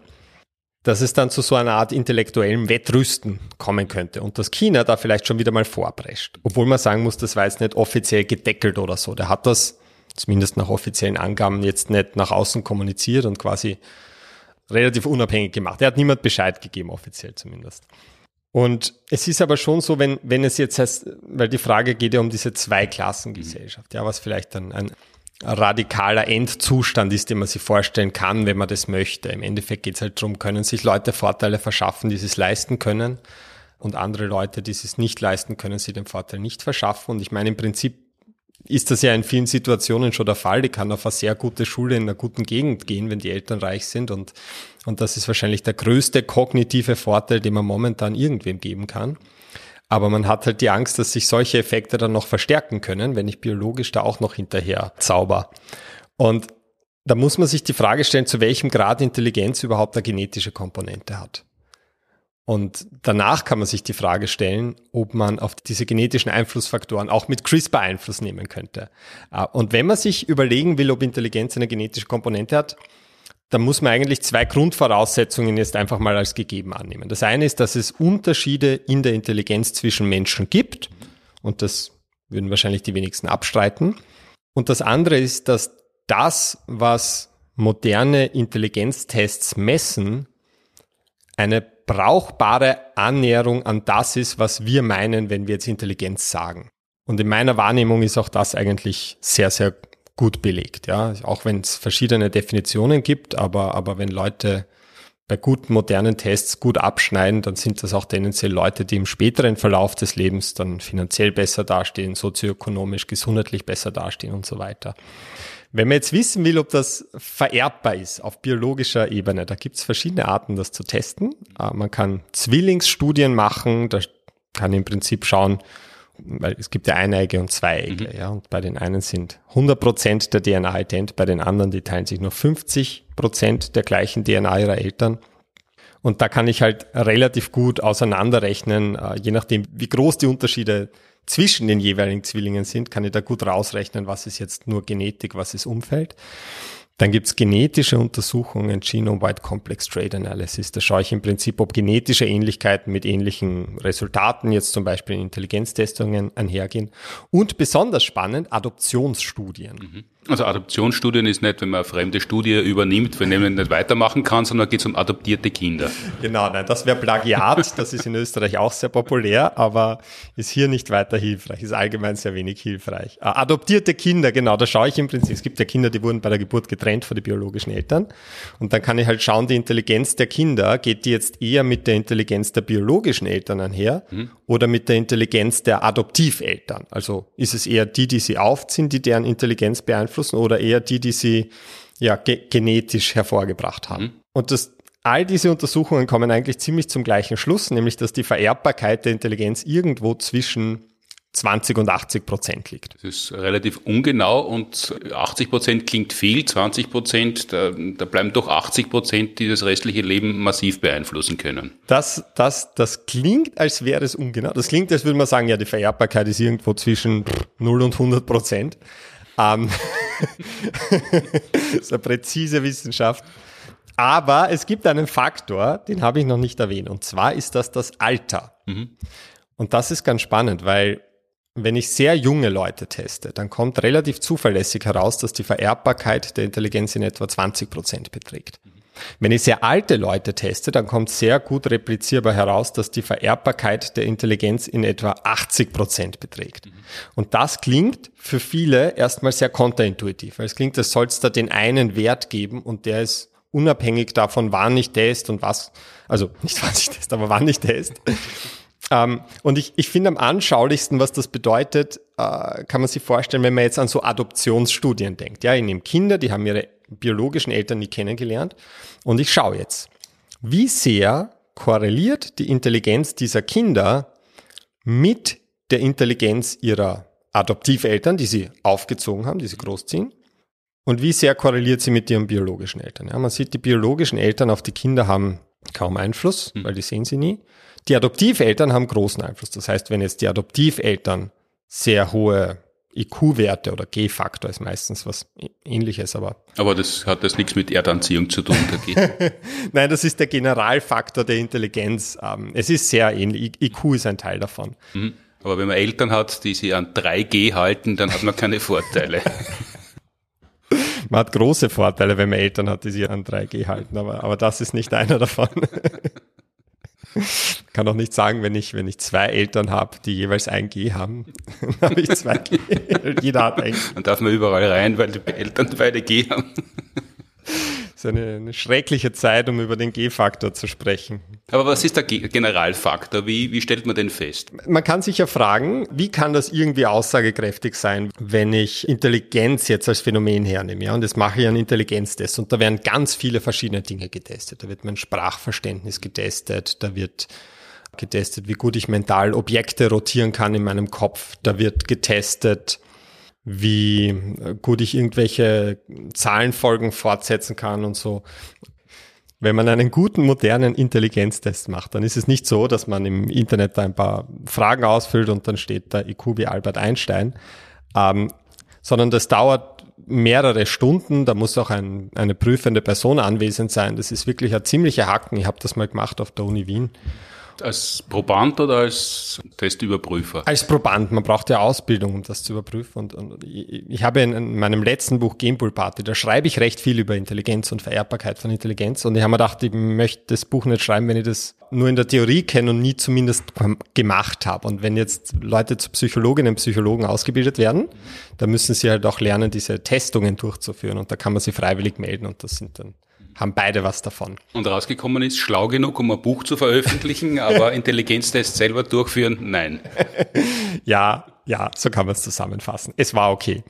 dass es dann zu so einer Art intellektuellem Wettrüsten kommen könnte und dass China da vielleicht schon wieder mal vorprescht. Obwohl man sagen muss, das war jetzt nicht offiziell gedeckelt oder so. Der hat das zumindest nach offiziellen Angaben jetzt nicht nach außen kommuniziert und quasi relativ unabhängig gemacht. Er hat niemand Bescheid gegeben, offiziell zumindest. Und es ist aber schon so, wenn, wenn es jetzt heißt, weil die Frage geht ja um diese Zweiklassengesellschaft, ja, was vielleicht dann ein radikaler Endzustand ist, den man sich vorstellen kann, wenn man das möchte. Im Endeffekt geht es halt darum, können sich Leute Vorteile verschaffen, die es leisten können und andere Leute, die es nicht leisten können, sie den Vorteil nicht verschaffen. Und ich meine, im Prinzip ist das ja in vielen Situationen schon der Fall. Die kann auf eine sehr gute Schule in einer guten Gegend gehen, wenn die Eltern reich sind. Und, und das ist wahrscheinlich der größte kognitive Vorteil, den man momentan irgendwem geben kann. Aber man hat halt die Angst, dass sich solche Effekte dann noch verstärken können, wenn ich biologisch da auch noch hinterher zauber. Und da muss man sich die Frage stellen, zu welchem Grad Intelligenz überhaupt eine genetische Komponente hat. Und danach kann man sich die Frage stellen, ob man auf diese genetischen Einflussfaktoren auch mit CRISPR Einfluss nehmen könnte. Äh, und wenn man sich überlegen will, ob Intelligenz eine genetische Komponente hat, da muss man eigentlich zwei Grundvoraussetzungen jetzt einfach mal als gegeben annehmen. Das eine ist, dass es Unterschiede in der Intelligenz zwischen Menschen gibt. Und das würden wahrscheinlich die wenigsten abstreiten. Und das andere ist, dass das, was moderne Intelligenztests messen, eine brauchbare Annäherung an das ist, was wir meinen, wenn wir jetzt Intelligenz sagen. Und in meiner Wahrnehmung ist auch das eigentlich sehr, sehr gut belegt. Ja, auch wenn es verschiedene Definitionen gibt, aber, aber wenn Leute bei guten modernen Tests gut abschneiden, dann sind das auch tendenziell Leute, die im späteren Verlauf des Lebens dann finanziell besser dastehen, sozioökonomisch, gesundheitlich besser dastehen und so weiter. Wenn man jetzt wissen will, ob das vererbbar ist auf biologischer Ebene, da gibt es verschiedene Arten, das zu testen. Äh, man kann Zwillingsstudien machen, da kann im Prinzip schauen, weil es gibt ja Eineige und Zweieige, mhm. ja, und bei den einen sind 100 Prozent der DNA ident, bei den anderen, die teilen sich nur 50 Prozent der gleichen DNA ihrer Eltern. Und da kann ich halt relativ gut auseinanderrechnen, äh, je nachdem, wie groß die Unterschiede zwischen den jeweiligen Zwillingen sind, kann ich da gut rausrechnen, was ist jetzt nur Genetik, was ist Umfeld. Dann gibt's genetische Untersuchungen, Genome-Wide Complex Trade Analysis. Da schaue ich im Prinzip, ob genetische Ähnlichkeiten mit ähnlichen Resultaten, jetzt zum Beispiel in Intelligenztestungen, einhergehen. Und besonders spannend, Adoptionsstudien. Mhm. Also Adoptionsstudien ist nicht, wenn man eine fremde Studie übernimmt, wenn jemand nicht weitermachen kann, sondern geht es um adoptierte Kinder. Genau, nein, das wäre Plagiat, das ist in Österreich auch sehr populär, aber ist hier nicht weiter hilfreich, ist allgemein sehr wenig hilfreich. Äh, adoptierte Kinder, genau, da schaue ich im Prinzip, es gibt ja Kinder, die wurden bei der Geburt getrennt von den biologischen Eltern und dann kann ich halt schauen, die Intelligenz der Kinder, geht die jetzt eher mit der Intelligenz der biologischen Eltern einher mhm. oder mit der Intelligenz der Adoptiveltern? Also ist es eher die, die sie aufziehen, die deren Intelligenz beeinflussen beeinflussen oder eher die, die sie ja ge genetisch hervorgebracht haben. Mhm. Und das, all diese Untersuchungen kommen eigentlich ziemlich zum gleichen Schluss, nämlich dass die Vererbbarkeit der Intelligenz irgendwo zwischen 20 und 80 Prozent liegt. Das ist relativ ungenau und 80 Prozent klingt viel, 20 Prozent, da, da, bleiben doch 80 Prozent, die das restliche Leben massiv beeinflussen können. Das, das, das klingt, als wäre es ungenau. Das klingt, als würde man sagen, ja, die Vererbbarkeit ist irgendwo zwischen 0 und 100 Prozent. Ähm, das ist eine präzise Wissenschaft. Aber es gibt einen Faktor, den habe ich noch nicht erwähnt. Und zwar ist das das Alter. Mhm. Und das ist ganz spannend, weil wenn ich sehr junge Leute teste, dann kommt relativ zuverlässig heraus, dass die Vererbbarkeit der Intelligenz in etwa 20 Prozent beträgt. Mhm. Wenn ich sehr alte Leute teste, dann kommt sehr gut replizierbar heraus, dass die Vererbbarkeit der Intelligenz in etwa 80 Prozent beträgt. Mhm. Und das klingt für viele erstmal sehr kontraintuitiv, weil es klingt, als soll es da den einen Wert geben und der ist unabhängig davon, wann ich test und was, also nicht was ich test, aber wann ich test. Ähm, und ich, ich finde am anschaulichsten, was das bedeutet, äh, kann man sich vorstellen, wenn man jetzt an so Adoptionsstudien denkt. Ja, ich nehme Kinder, die haben ihre biologischen Eltern nie kennengelernt. Und ich schaue jetzt, wie sehr korreliert die Intelligenz dieser Kinder mit der Intelligenz ihrer Adoptiveltern, die sie aufgezogen haben, die sie großziehen. Und wie sehr korreliert sie mit ihren biologischen Eltern? Ja, man sieht, die biologischen Eltern auf die Kinder haben kaum Einfluss, hm. weil die sehen sie nie. Die Adoptiveltern haben großen Einfluss. Das heißt, wenn jetzt die Adoptiveltern sehr hohe IQ-Werte oder G-Faktor ist meistens was ähnliches, aber. Aber das hat das nichts mit Erdanziehung zu tun. Nein, das ist der Generalfaktor der Intelligenz. Ähm, es ist sehr ähnlich. IQ ist ein Teil davon. Mhm. Aber wenn man Eltern hat, die sich an 3G halten, dann hat man keine Vorteile. man hat große Vorteile, wenn man Eltern hat, die sich an 3G halten, aber, aber das ist nicht einer davon. kann auch nicht sagen, wenn ich, wenn ich zwei Eltern habe, die jeweils ein G haben, dann habe ich zwei G. Jeder hat ein G. Dann darf man überall rein, weil die Eltern beide G haben. Ist eine, eine schreckliche Zeit, um über den G-Faktor zu sprechen. Aber was ist der Generalfaktor? Wie, wie stellt man den fest? Man kann sich ja fragen, wie kann das irgendwie aussagekräftig sein, wenn ich Intelligenz jetzt als Phänomen hernehme? Ja, und das mache ich einen Intelligenztest. Und da werden ganz viele verschiedene Dinge getestet. Da wird mein Sprachverständnis getestet, da wird getestet, wie gut ich mental Objekte rotieren kann in meinem Kopf. Da wird getestet, wie gut ich irgendwelche Zahlenfolgen fortsetzen kann und so. Wenn man einen guten modernen Intelligenztest macht, dann ist es nicht so, dass man im Internet ein paar Fragen ausfüllt und dann steht da IQ wie Albert Einstein, ähm, sondern das dauert mehrere Stunden. Da muss auch ein, eine prüfende Person anwesend sein. Das ist wirklich ein ziemlicher Hacken. Ich habe das mal gemacht auf der Uni Wien. Als Proband oder als Testüberprüfer? Als Proband. Man braucht ja Ausbildung, um das zu überprüfen. Und, und ich, ich, habe in, meinem letzten Buch Gamepool Party, da schreibe ich recht viel über Intelligenz und Vererbbarkeit von Intelligenz. Und ich habe mir gedacht, ich möchte das Buch nicht schreiben, wenn ich das nur in der Theorie kenne und nie zumindest gemacht habe. Und wenn jetzt Leute zu Psychologinnen und Psychologen ausgebildet werden, dann müssen sie halt auch lernen, diese Testungen durchzuführen. Und da kann man sie freiwillig melden und das sind dann haben beide was davon. Und rausgekommen ist, schlau genug, um ein Buch zu veröffentlichen, aber Intelligenztests selber durchführen, nein. ja, ja, so kann man es zusammenfassen. Es war okay.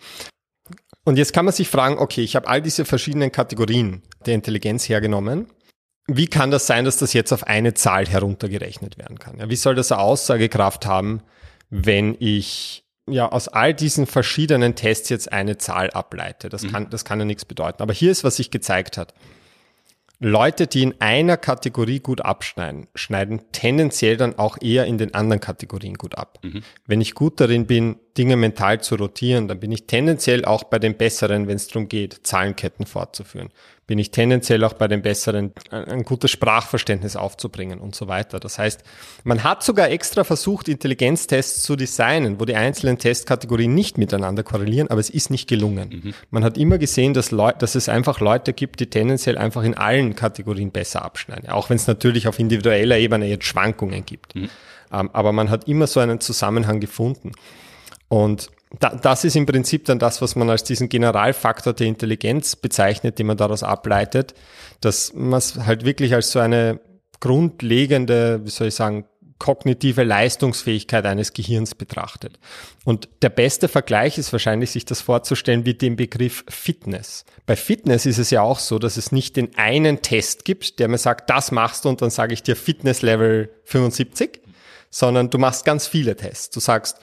Und jetzt kann man sich fragen, okay, ich habe all diese verschiedenen Kategorien der Intelligenz hergenommen. Wie kann das sein, dass das jetzt auf eine Zahl heruntergerechnet werden kann? Ja, wie soll das eine Aussagekraft haben, wenn ich ja aus all diesen verschiedenen Tests jetzt eine Zahl ableite? Das kann, das kann ja nichts bedeuten. Aber hier ist, was sich gezeigt hat. Leute, die in einer Kategorie gut abschneiden, schneiden tendenziell dann auch eher in den anderen Kategorien gut ab. Mhm. Wenn ich gut darin bin, Dinge mental zu rotieren, dann bin ich tendenziell auch bei den Besseren, wenn es darum geht, Zahlenketten fortzuführen bin ich tendenziell auch bei den Besseren, ein gutes Sprachverständnis aufzubringen und so weiter. Das heißt, man hat sogar extra versucht, Intelligenztests zu designen, wo die einzelnen Testkategorien nicht miteinander korrelieren, aber es ist nicht gelungen. Mhm. Man hat immer gesehen, dass, Leu dass es einfach Leute gibt, die tendenziell einfach in allen Kategorien besser abschneiden, auch wenn es natürlich auf individueller Ebene jetzt Schwankungen gibt. Mhm. Ähm, aber man hat immer so einen Zusammenhang gefunden. Und da, das ist im Prinzip dann das, was man als diesen Generalfaktor der Intelligenz bezeichnet, den man daraus ableitet, dass man es halt wirklich als so eine grundlegende, wie soll ich sagen, kognitive Leistungsfähigkeit eines Gehirns betrachtet. Und der beste Vergleich ist wahrscheinlich, sich das vorzustellen wie den Begriff Fitness. Bei Fitness ist es ja auch so, dass es nicht den einen Test gibt, der mir sagt, das machst du und dann sage ich dir Fitness Level 75, sondern du machst ganz viele Tests. Du sagst,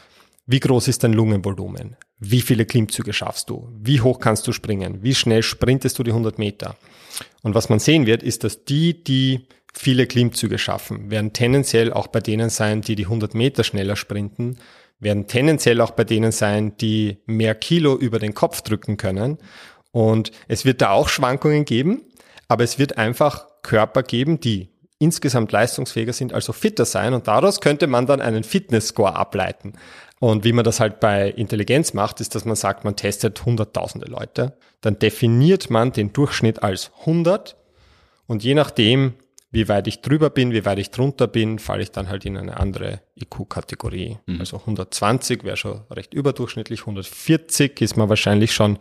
wie groß ist dein Lungenvolumen? Wie viele Klimmzüge schaffst du? Wie hoch kannst du springen? Wie schnell sprintest du die 100 Meter? Und was man sehen wird, ist, dass die, die viele Klimmzüge schaffen, werden tendenziell auch bei denen sein, die die 100 Meter schneller sprinten, werden tendenziell auch bei denen sein, die mehr Kilo über den Kopf drücken können. Und es wird da auch Schwankungen geben, aber es wird einfach Körper geben, die insgesamt leistungsfähiger sind, also fitter sein. Und daraus könnte man dann einen Fitness-Score ableiten. Und wie man das halt bei Intelligenz macht, ist, dass man sagt, man testet hunderttausende Leute. Dann definiert man den Durchschnitt als 100 und je nachdem, wie weit ich drüber bin, wie weit ich drunter bin, falle ich dann halt in eine andere IQ-Kategorie. Mhm. Also 120 wäre schon recht überdurchschnittlich, 140 ist man wahrscheinlich schon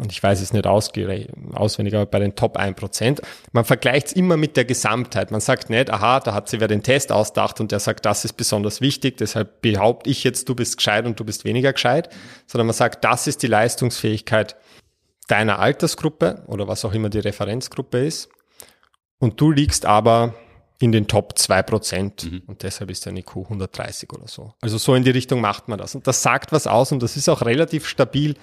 und ich weiß es nicht auswendig, aber bei den Top 1%. Man vergleicht es immer mit der Gesamtheit. Man sagt nicht, aha, da hat sie wer den Test ausdacht und der sagt, das ist besonders wichtig, deshalb behaupte ich jetzt, du bist gescheit und du bist weniger gescheit, sondern man sagt, das ist die Leistungsfähigkeit deiner Altersgruppe oder was auch immer die Referenzgruppe ist. Und du liegst aber in den Top 2% mhm. und deshalb ist dein IQ 130 oder so. Also so in die Richtung macht man das. Und das sagt was aus und das ist auch relativ stabil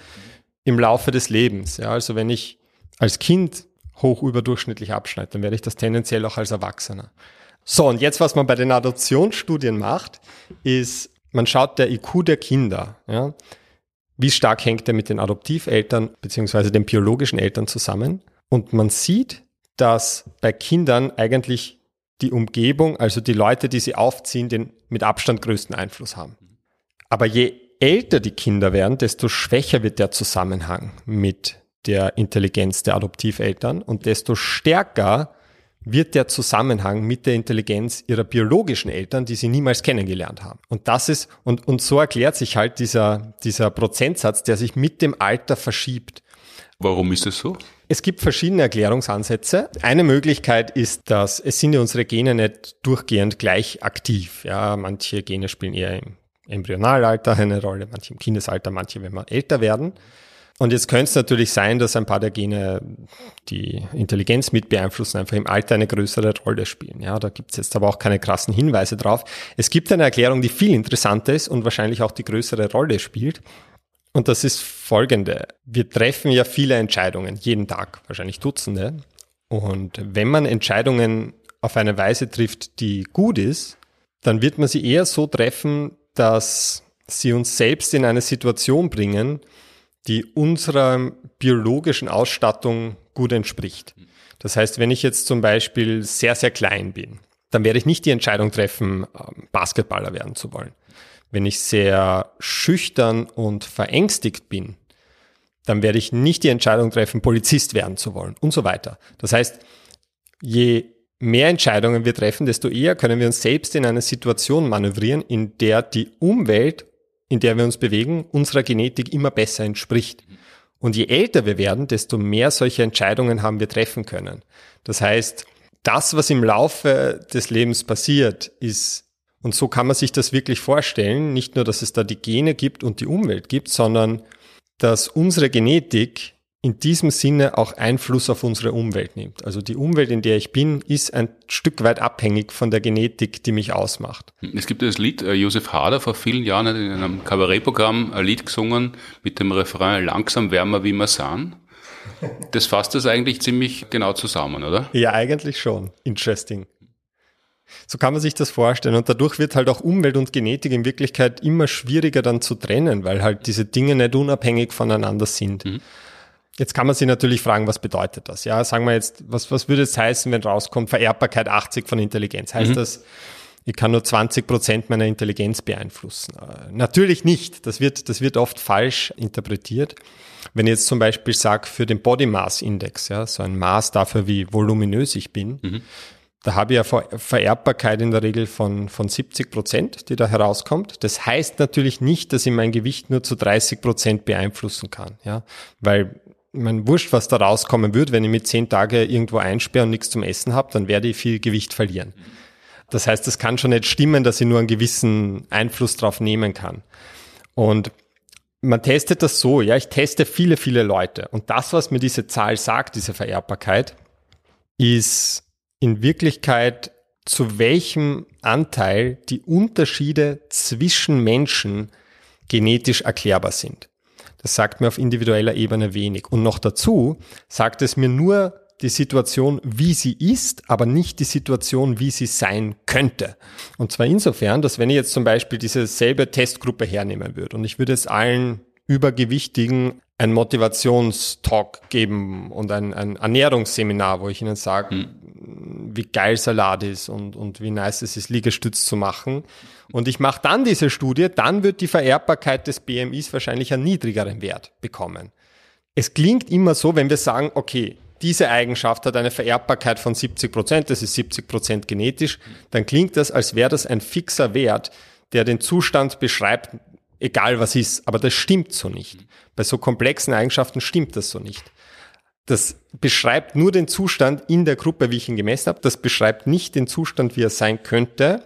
im Laufe des Lebens. Ja, also wenn ich als Kind hoch überdurchschnittlich abschneide, dann werde ich das tendenziell auch als Erwachsener. So, und jetzt, was man bei den Adoptionsstudien macht, ist, man schaut der IQ der Kinder. Ja, wie stark hängt er mit den Adoptiveltern beziehungsweise den biologischen Eltern zusammen? Und man sieht, dass bei Kindern eigentlich die Umgebung, also die Leute, die sie aufziehen, den mit Abstand größten Einfluss haben. Aber je älter die Kinder werden, desto schwächer wird der Zusammenhang mit der Intelligenz der Adoptiveltern und desto stärker wird der Zusammenhang mit der Intelligenz ihrer biologischen Eltern, die sie niemals kennengelernt haben. Und das ist, und, und so erklärt sich halt dieser, dieser Prozentsatz, der sich mit dem Alter verschiebt. Warum ist es so? Es gibt verschiedene Erklärungsansätze. Eine Möglichkeit ist, dass es sind ja unsere Gene nicht durchgehend gleich aktiv. Ja, manche Gene spielen eher im Embryonalalter eine Rolle, manche im Kindesalter, manche, wenn wir älter werden. Und jetzt könnte es natürlich sein, dass ein paar der Gene die Intelligenz mit beeinflussen, einfach im Alter eine größere Rolle spielen. Ja, da gibt es jetzt aber auch keine krassen Hinweise drauf. Es gibt eine Erklärung, die viel interessanter ist und wahrscheinlich auch die größere Rolle spielt. Und das ist folgende. Wir treffen ja viele Entscheidungen, jeden Tag, wahrscheinlich Dutzende. Und wenn man Entscheidungen auf eine Weise trifft, die gut ist, dann wird man sie eher so treffen, dass sie uns selbst in eine Situation bringen, die unserer biologischen Ausstattung gut entspricht. Das heißt, wenn ich jetzt zum Beispiel sehr, sehr klein bin, dann werde ich nicht die Entscheidung treffen, ähm, Basketballer werden zu wollen. Wenn ich sehr schüchtern und verängstigt bin, dann werde ich nicht die Entscheidung treffen, Polizist werden zu wollen und so weiter. Das heißt, je mehr Entscheidungen wir treffen, desto eher können wir uns selbst in eine Situation manövrieren, in der die Umwelt, in der wir uns bewegen, unserer Genetik immer besser entspricht. Und je älter wir werden, desto mehr solche Entscheidungen haben wir treffen können. Das heißt, das, was im Laufe des Lebens passiert, ist, und so kann man sich das wirklich vorstellen, nicht nur, dass es da die Gene gibt und die Umwelt gibt, sondern dass unsere Genetik in diesem Sinne auch Einfluss auf unsere Umwelt nimmt. Also die Umwelt, in der ich bin, ist ein Stück weit abhängig von der Genetik, die mich ausmacht. Es gibt das Lied, äh, Josef Hader vor vielen Jahren hat in einem Kabarettprogramm ein Lied gesungen mit dem Refrain Langsam wärmer wie sahen. Das fasst das eigentlich ziemlich genau zusammen, oder? Ja, eigentlich schon. Interesting. So kann man sich das vorstellen. Und dadurch wird halt auch Umwelt und Genetik in Wirklichkeit immer schwieriger dann zu trennen, weil halt diese Dinge nicht unabhängig voneinander sind. Mhm. Jetzt kann man sich natürlich fragen, was bedeutet das? Ja, sagen wir jetzt, was, was würde es heißen, wenn rauskommt, Vererbbarkeit 80 von Intelligenz? Heißt mhm. das, ich kann nur 20 Prozent meiner Intelligenz beeinflussen? Äh, natürlich nicht. Das wird, das wird oft falsch interpretiert. Wenn ich jetzt zum Beispiel sage, für den Body Mass Index, ja, so ein Maß dafür, wie voluminös ich bin, mhm. Da habe ich ja Vererbbarkeit in der Regel von, von 70 Prozent, die da herauskommt. Das heißt natürlich nicht, dass ich mein Gewicht nur zu 30 Prozent beeinflussen kann, ja, weil mein Wurscht, was da rauskommen wird, wenn ich mit zehn Tage irgendwo einsperre und nichts zum Essen habe, dann werde ich viel Gewicht verlieren. Das heißt, es kann schon nicht stimmen, dass ich nur einen gewissen Einfluss drauf nehmen kann. Und man testet das so, ja, ich teste viele, viele Leute. Und das, was mir diese Zahl sagt, diese Vererbbarkeit, ist in Wirklichkeit, zu welchem Anteil die Unterschiede zwischen Menschen genetisch erklärbar sind. Das sagt mir auf individueller Ebene wenig. Und noch dazu sagt es mir nur die Situation, wie sie ist, aber nicht die Situation, wie sie sein könnte. Und zwar insofern, dass wenn ich jetzt zum Beispiel diese selbe Testgruppe hernehmen würde und ich würde es allen Übergewichtigen ein Motivationstalk geben und ein, ein Ernährungsseminar, wo ich ihnen sage, hm. Wie geil Salat ist und, und wie nice es ist, Liegestütz zu machen. Und ich mache dann diese Studie, dann wird die Vererbbarkeit des BMIs wahrscheinlich einen niedrigeren Wert bekommen. Es klingt immer so, wenn wir sagen, okay, diese Eigenschaft hat eine Vererbbarkeit von 70 Prozent, das ist 70 Prozent genetisch, dann klingt das, als wäre das ein fixer Wert, der den Zustand beschreibt, egal was ist. Aber das stimmt so nicht. Bei so komplexen Eigenschaften stimmt das so nicht. Das beschreibt nur den Zustand in der Gruppe, wie ich ihn gemessen habe. Das beschreibt nicht den Zustand, wie er sein könnte,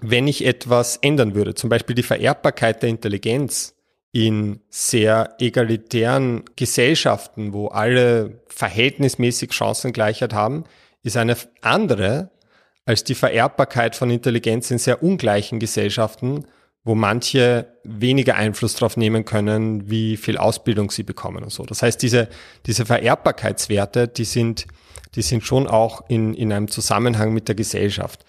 wenn ich etwas ändern würde. Zum Beispiel die Vererbbarkeit der Intelligenz in sehr egalitären Gesellschaften, wo alle verhältnismäßig Chancengleichheit haben, ist eine andere als die Vererbbarkeit von Intelligenz in sehr ungleichen Gesellschaften, wo manche weniger Einfluss darauf nehmen können, wie viel Ausbildung sie bekommen und so. Das heißt, diese, diese Vererbbarkeitswerte, die sind, die sind schon auch in, in einem Zusammenhang mit der Gesellschaft.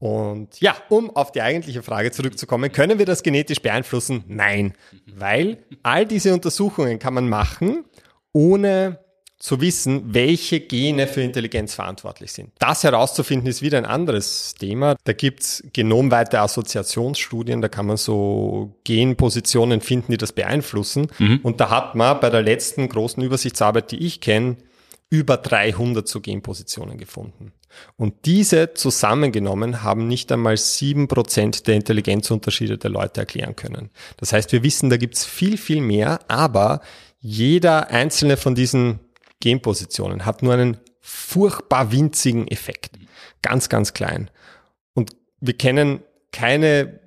Und ja, um auf die eigentliche Frage zurückzukommen, können wir das genetisch beeinflussen? Nein, weil all diese Untersuchungen kann man machen, ohne zu wissen, welche Gene für Intelligenz verantwortlich sind. Das herauszufinden ist wieder ein anderes Thema. Da gibt's genomweite Assoziationsstudien, da kann man so Genpositionen finden, die das beeinflussen. Mhm. Und da hat man bei der letzten großen Übersichtsarbeit, die ich kenne, über 300 so Genpositionen gefunden. Und diese zusammengenommen haben nicht einmal sieben Prozent der Intelligenzunterschiede der Leute erklären können. Das heißt, wir wissen, da gibt's viel, viel mehr, aber jeder einzelne von diesen Genpositionen hat nur einen furchtbar winzigen Effekt. Ganz, ganz klein. Und wir kennen keine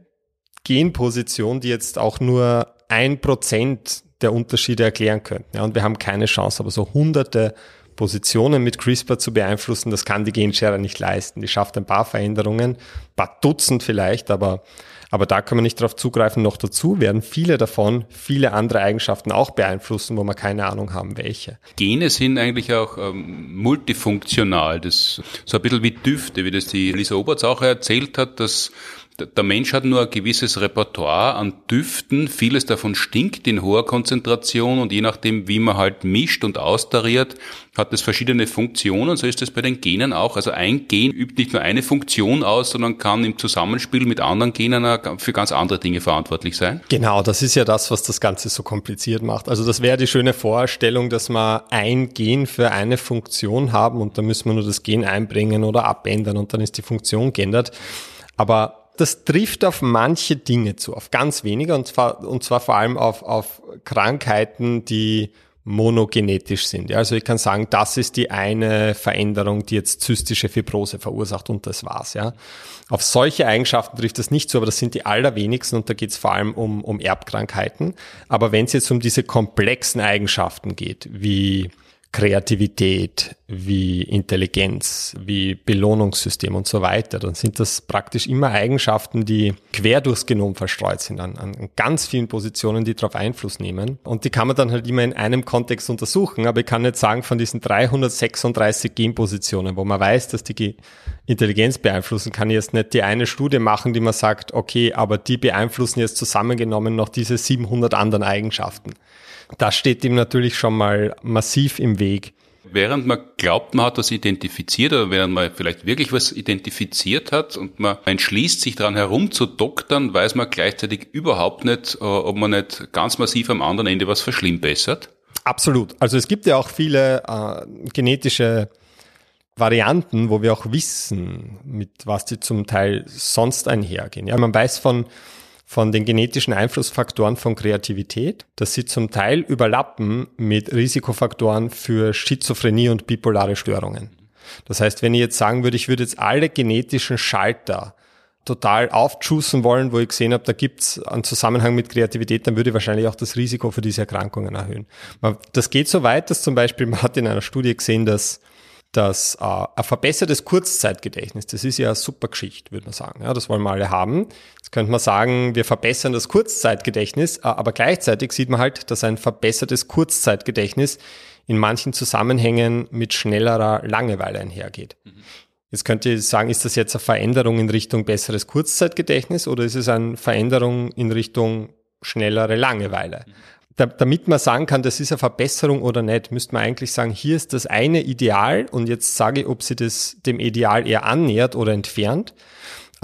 Genposition, die jetzt auch nur ein Prozent der Unterschiede erklären könnten. Ja, und wir haben keine Chance, aber so hunderte Positionen mit CRISPR zu beeinflussen, das kann die Genschere nicht leisten. Die schafft ein paar Veränderungen, paar Dutzend vielleicht, aber aber da können wir nicht darauf zugreifen. Noch dazu werden viele davon viele andere Eigenschaften auch beeinflussen, wo wir keine Ahnung haben, welche. Gene sind eigentlich auch ähm, multifunktional. Das so ein bisschen wie Düfte, wie das die Lisa Oberts auch erzählt hat, dass der Mensch hat nur ein gewisses Repertoire an Düften. Vieles davon stinkt in hoher Konzentration und je nachdem, wie man halt mischt und austariert, hat es verschiedene Funktionen. So ist es bei den Genen auch. Also ein Gen übt nicht nur eine Funktion aus, sondern kann im Zusammenspiel mit anderen Genen für ganz andere Dinge verantwortlich sein. Genau, das ist ja das, was das Ganze so kompliziert macht. Also das wäre die schöne Vorstellung, dass wir ein Gen für eine Funktion haben und da müssen wir nur das Gen einbringen oder abändern und dann ist die Funktion geändert. Aber das trifft auf manche Dinge zu, auf ganz wenige und zwar, und zwar vor allem auf, auf Krankheiten, die monogenetisch sind. Ja, also ich kann sagen, das ist die eine Veränderung, die jetzt zystische Fibrose verursacht und das war's. Ja. Auf solche Eigenschaften trifft das nicht zu, aber das sind die allerwenigsten und da geht es vor allem um, um Erbkrankheiten. Aber wenn es jetzt um diese komplexen Eigenschaften geht, wie Kreativität, wie Intelligenz, wie Belohnungssystem und so weiter, dann sind das praktisch immer Eigenschaften, die quer durchs Genom verstreut sind, an, an ganz vielen Positionen, die darauf Einfluss nehmen. Und die kann man dann halt immer in einem Kontext untersuchen. Aber ich kann nicht sagen, von diesen 336 Genpositionen, wo man weiß, dass die Intelligenz beeinflussen, kann ich jetzt nicht die eine Studie machen, die man sagt, okay, aber die beeinflussen jetzt zusammengenommen noch diese 700 anderen Eigenschaften. Das steht ihm natürlich schon mal massiv im Weg. Während man glaubt, man hat das identifiziert oder während man vielleicht wirklich was identifiziert hat und man entschließt, sich daran herumzudoktern, weiß man gleichzeitig überhaupt nicht, äh, ob man nicht ganz massiv am anderen Ende was verschlimmbessert. Absolut. Also es gibt ja auch viele äh, genetische Varianten, wo wir auch wissen, mit was die zum Teil sonst einhergehen. Ja, man weiß von von den genetischen Einflussfaktoren von Kreativität, dass sie zum Teil überlappen mit Risikofaktoren für Schizophrenie und bipolare Störungen. Das heißt, wenn ich jetzt sagen würde, ich würde jetzt alle genetischen Schalter total aufjuicen wollen, wo ich gesehen habe, da gibt's einen Zusammenhang mit Kreativität, dann würde ich wahrscheinlich auch das Risiko für diese Erkrankungen erhöhen. Das geht so weit, dass zum Beispiel, man hat in einer Studie gesehen, dass dass äh, ein verbessertes Kurzzeitgedächtnis, das ist ja eine super Geschichte, würde man sagen. Ja, das wollen wir alle haben. Jetzt könnte man sagen, wir verbessern das Kurzzeitgedächtnis, äh, aber gleichzeitig sieht man halt, dass ein verbessertes Kurzzeitgedächtnis in manchen Zusammenhängen mit schnellerer Langeweile einhergeht. Mhm. Jetzt könnte ich sagen, ist das jetzt eine Veränderung in Richtung besseres Kurzzeitgedächtnis oder ist es eine Veränderung in Richtung schnellere Langeweile? Mhm da, damit man sagen kann, das ist eine Verbesserung oder nicht, müsste man eigentlich sagen, hier ist das eine Ideal und jetzt sage ich, ob sie das dem Ideal eher annähert oder entfernt.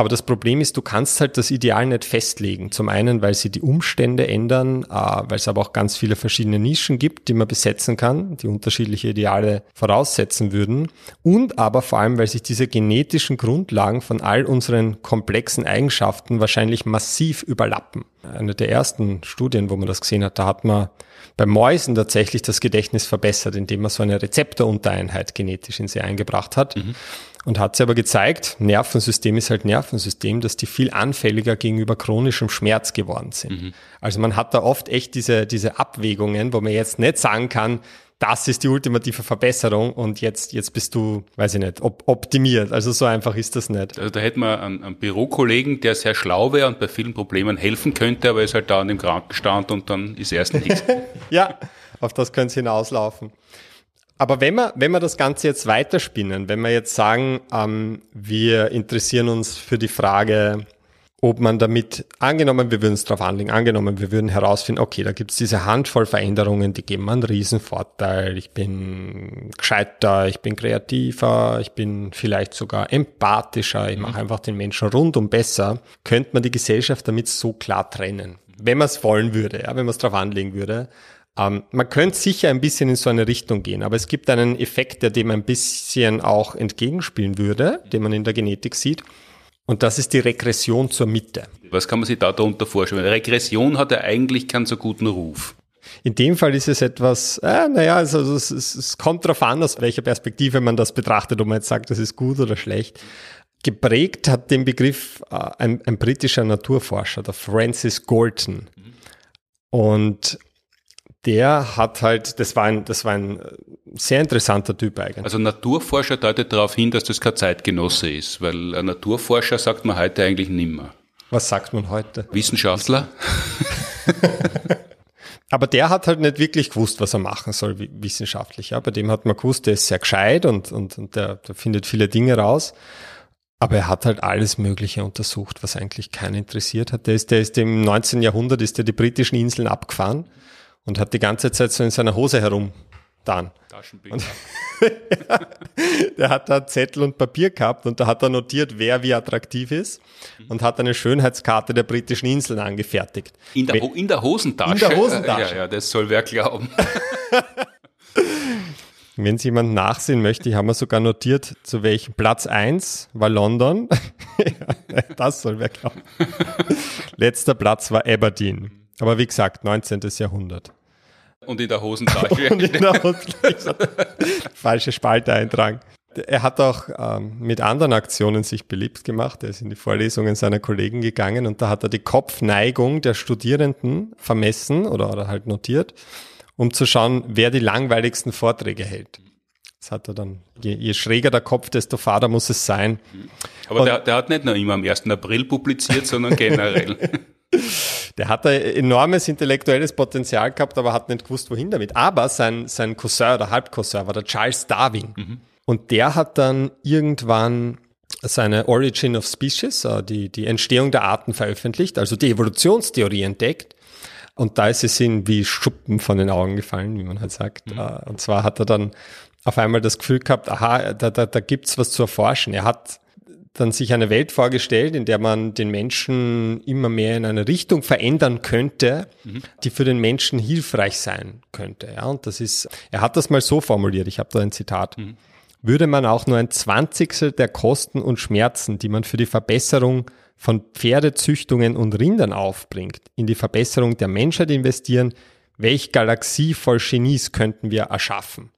Aber das Problem ist, du kannst halt das Ideal nicht festlegen. Zum einen, weil sie die Umstände ändern, äh, weil es aber auch ganz viele verschiedene Nischen gibt, die man besetzen kann, die unterschiedliche Ideale voraussetzen würden. Und aber vor allem, weil sich diese genetischen Grundlagen von all unseren komplexen Eigenschaften wahrscheinlich massiv überlappen. eine der ersten Studien, wo man das gesehen hat, da hat man bei Mäusen tatsächlich das Gedächtnis verbessert, indem man so eine Rezeptoruntereinheit genetisch in sie eingebracht hat. Mhm. Und hat sie aber gezeigt, Nervensystem ist halt Nervensystem, dass die viel anfälliger gegenüber chronischem Schmerz geworden sind. Mhm. Also man hat da oft echt diese, diese Abwägungen, wo man jetzt nicht sagen kann, das ist die ultimative Verbesserung und jetzt, jetzt bist du, weiß ich nicht, op optimiert. Also so einfach ist das nicht. Also da hätten wir einen, einen Bürokollegen, der sehr schlau wäre und bei vielen Problemen helfen könnte, aber ist halt da an dem Krankenstand und dann ist erst nichts. ja, auf das könnte es hinauslaufen. Aber wenn wir, wenn wir das Ganze jetzt weiterspinnen, wenn wir jetzt sagen, ähm, wir interessieren uns für die Frage, ob man damit, angenommen, wir würden es darauf anlegen, angenommen, wir würden herausfinden, okay, da gibt es diese Handvoll Veränderungen, die geben einen Riesenvorteil, ich bin gescheiter, ich bin kreativer, ich bin vielleicht sogar empathischer, ich mache einfach den Menschen rundum besser, könnte man die Gesellschaft damit so klar trennen, wenn man es wollen würde, ja, wenn man es darauf anlegen würde. Ähm, man könnte sicher ein bisschen in so eine Richtung gehen, aber es gibt einen Effekt, der dem ein bisschen auch entgegenspielen würde, den man in der Genetik sieht. Und das ist die Regression zur Mitte. Was kann man sich da darunter vorstellen? Regression hat ja eigentlich keinen so guten Ruf. In dem Fall ist es etwas, äh, naja, also, es, es, es kommt darauf an, aus welcher Perspektive man das betrachtet, ob man jetzt sagt, das ist gut oder schlecht. Geprägt hat den Begriff äh, ein, ein britischer Naturforscher, der Francis Galton. Und der hat halt, das war ein, das war ein äh, sehr interessanter Typ eigentlich. Also Naturforscher deutet darauf hin, dass das kein Zeitgenosse ist, weil ein Naturforscher sagt man heute eigentlich nimmer. Was sagt man heute? Wissenschaftler. Aber der hat halt nicht wirklich gewusst, was er machen soll wissenschaftlich. Ja. Bei dem hat man gewusst, der ist sehr gescheit und, und, und der, der findet viele Dinge raus. Aber er hat halt alles Mögliche untersucht, was eigentlich keinen interessiert hat. Der ist, der ist im 19. Jahrhundert ist er die britischen Inseln abgefahren und hat die ganze Zeit so in seiner Hose herum dann. Der hat da Zettel und Papier gehabt und da hat er notiert, wer wie attraktiv ist und hat eine Schönheitskarte der britischen Inseln angefertigt. In der, in der Hosentasche? In der Hosentasche. Ja, ja, das soll wer glauben. Wenn es jemand nachsehen möchte, haben wir sogar notiert, zu welchem Platz 1 war London. das soll wer glauben. Letzter Platz war Aberdeen. Aber wie gesagt, 19. Jahrhundert. Und in der Hosentasche. Und in der Hosentasche. Falsche Spalte eintragen. Er hat auch ähm, mit anderen Aktionen sich beliebt gemacht. Er ist in die Vorlesungen seiner Kollegen gegangen und da hat er die Kopfneigung der Studierenden vermessen oder, oder halt notiert, um zu schauen, wer die langweiligsten Vorträge hält. Das hat er dann, je, je schräger der Kopf, desto fader muss es sein. Aber der, der, hat nicht nur immer am 1. April publiziert, sondern generell. Der hat ein enormes intellektuelles Potenzial gehabt, aber hat nicht gewusst, wohin damit. Aber sein, sein Cousin oder Halbcousin war der Charles Darwin. Mhm. Und der hat dann irgendwann seine Origin of Species, äh, die, die Entstehung der Arten veröffentlicht, also die Evolutionstheorie entdeckt. Und da ist es ihm wie Schuppen von den Augen gefallen, wie man halt sagt. Mhm. Äh, und zwar hat er dann auf einmal das Gefühl gehabt, aha, da, da, da gibt's was zu erforschen. Er hat dann sich eine Welt vorgestellt, in der man den Menschen immer mehr in eine Richtung verändern könnte, mhm. die für den Menschen hilfreich sein könnte. Ja, und das ist, er hat das mal so formuliert, ich habe da ein Zitat. Mhm. Würde man auch nur ein Zwanzigstel der Kosten und Schmerzen, die man für die Verbesserung von Pferdezüchtungen und Rindern aufbringt, in die Verbesserung der Menschheit investieren, welch Galaxie voll Genies könnten wir erschaffen?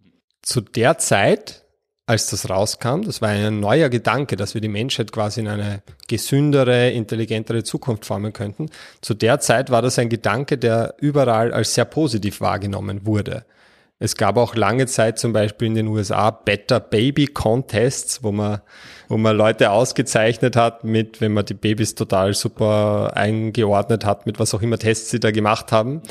Zu der Zeit als das rauskam. Das war ein neuer Gedanke, dass wir die Menschheit quasi in eine gesündere, intelligentere Zukunft formen könnten. Zu der Zeit war das ein Gedanke, der überall als sehr positiv wahrgenommen wurde. Es gab auch lange Zeit zum Beispiel in den USA Better Baby Contests, wo man, wo man Leute ausgezeichnet hat mit, wenn man die Babys total super eingeordnet hat, mit was auch immer Tests sie da gemacht haben,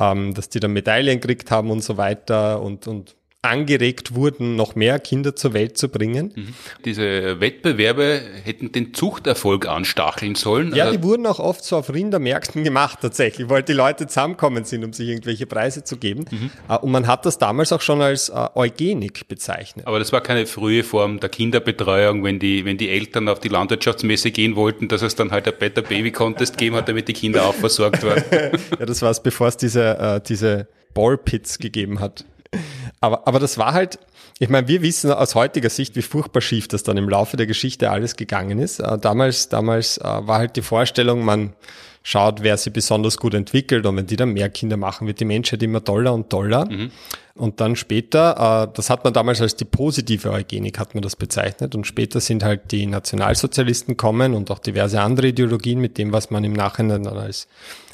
ähm, dass die dann Medaillen gekriegt haben und so weiter und, und angeregt wurden, noch mehr Kinder zur Welt zu bringen. Mhm. Diese Wettbewerbe hätten den Zuchterfolg anstacheln sollen. Ja, die wurden auch oft so auf Rindermärkten gemacht tatsächlich, weil die Leute zusammenkommen sind, um sich irgendwelche Preise zu geben. Mhm. Äh, und man hat das damals auch schon als äh, Eugenik bezeichnet. Aber das war keine frühe Form der Kinderbetreuung, wenn die, wenn die Eltern auf die Landwirtschaftsmesse gehen wollten, dass es dann halt ein Better Baby Contest geben hat, damit die Kinder auch versorgt waren. ja, das war es, bevor es diese, äh, diese Ballpits gegeben hat. Aber, aber das war halt, ich meine, wir wissen aus heutiger Sicht, wie furchtbar schief das dann im Laufe der Geschichte alles gegangen ist. Äh, damals, damals äh, war halt die Vorstellung, man schaut, wer sie besonders gut entwickelt und wenn die dann mehr Kinder machen, wird die Menschheit immer toller und toller. Mhm. Und dann später, äh, das hat man damals als die positive Eugenik, hat man das bezeichnet. Und später sind halt die Nationalsozialisten kommen und auch diverse andere Ideologien mit dem, was man im Nachhinein dann als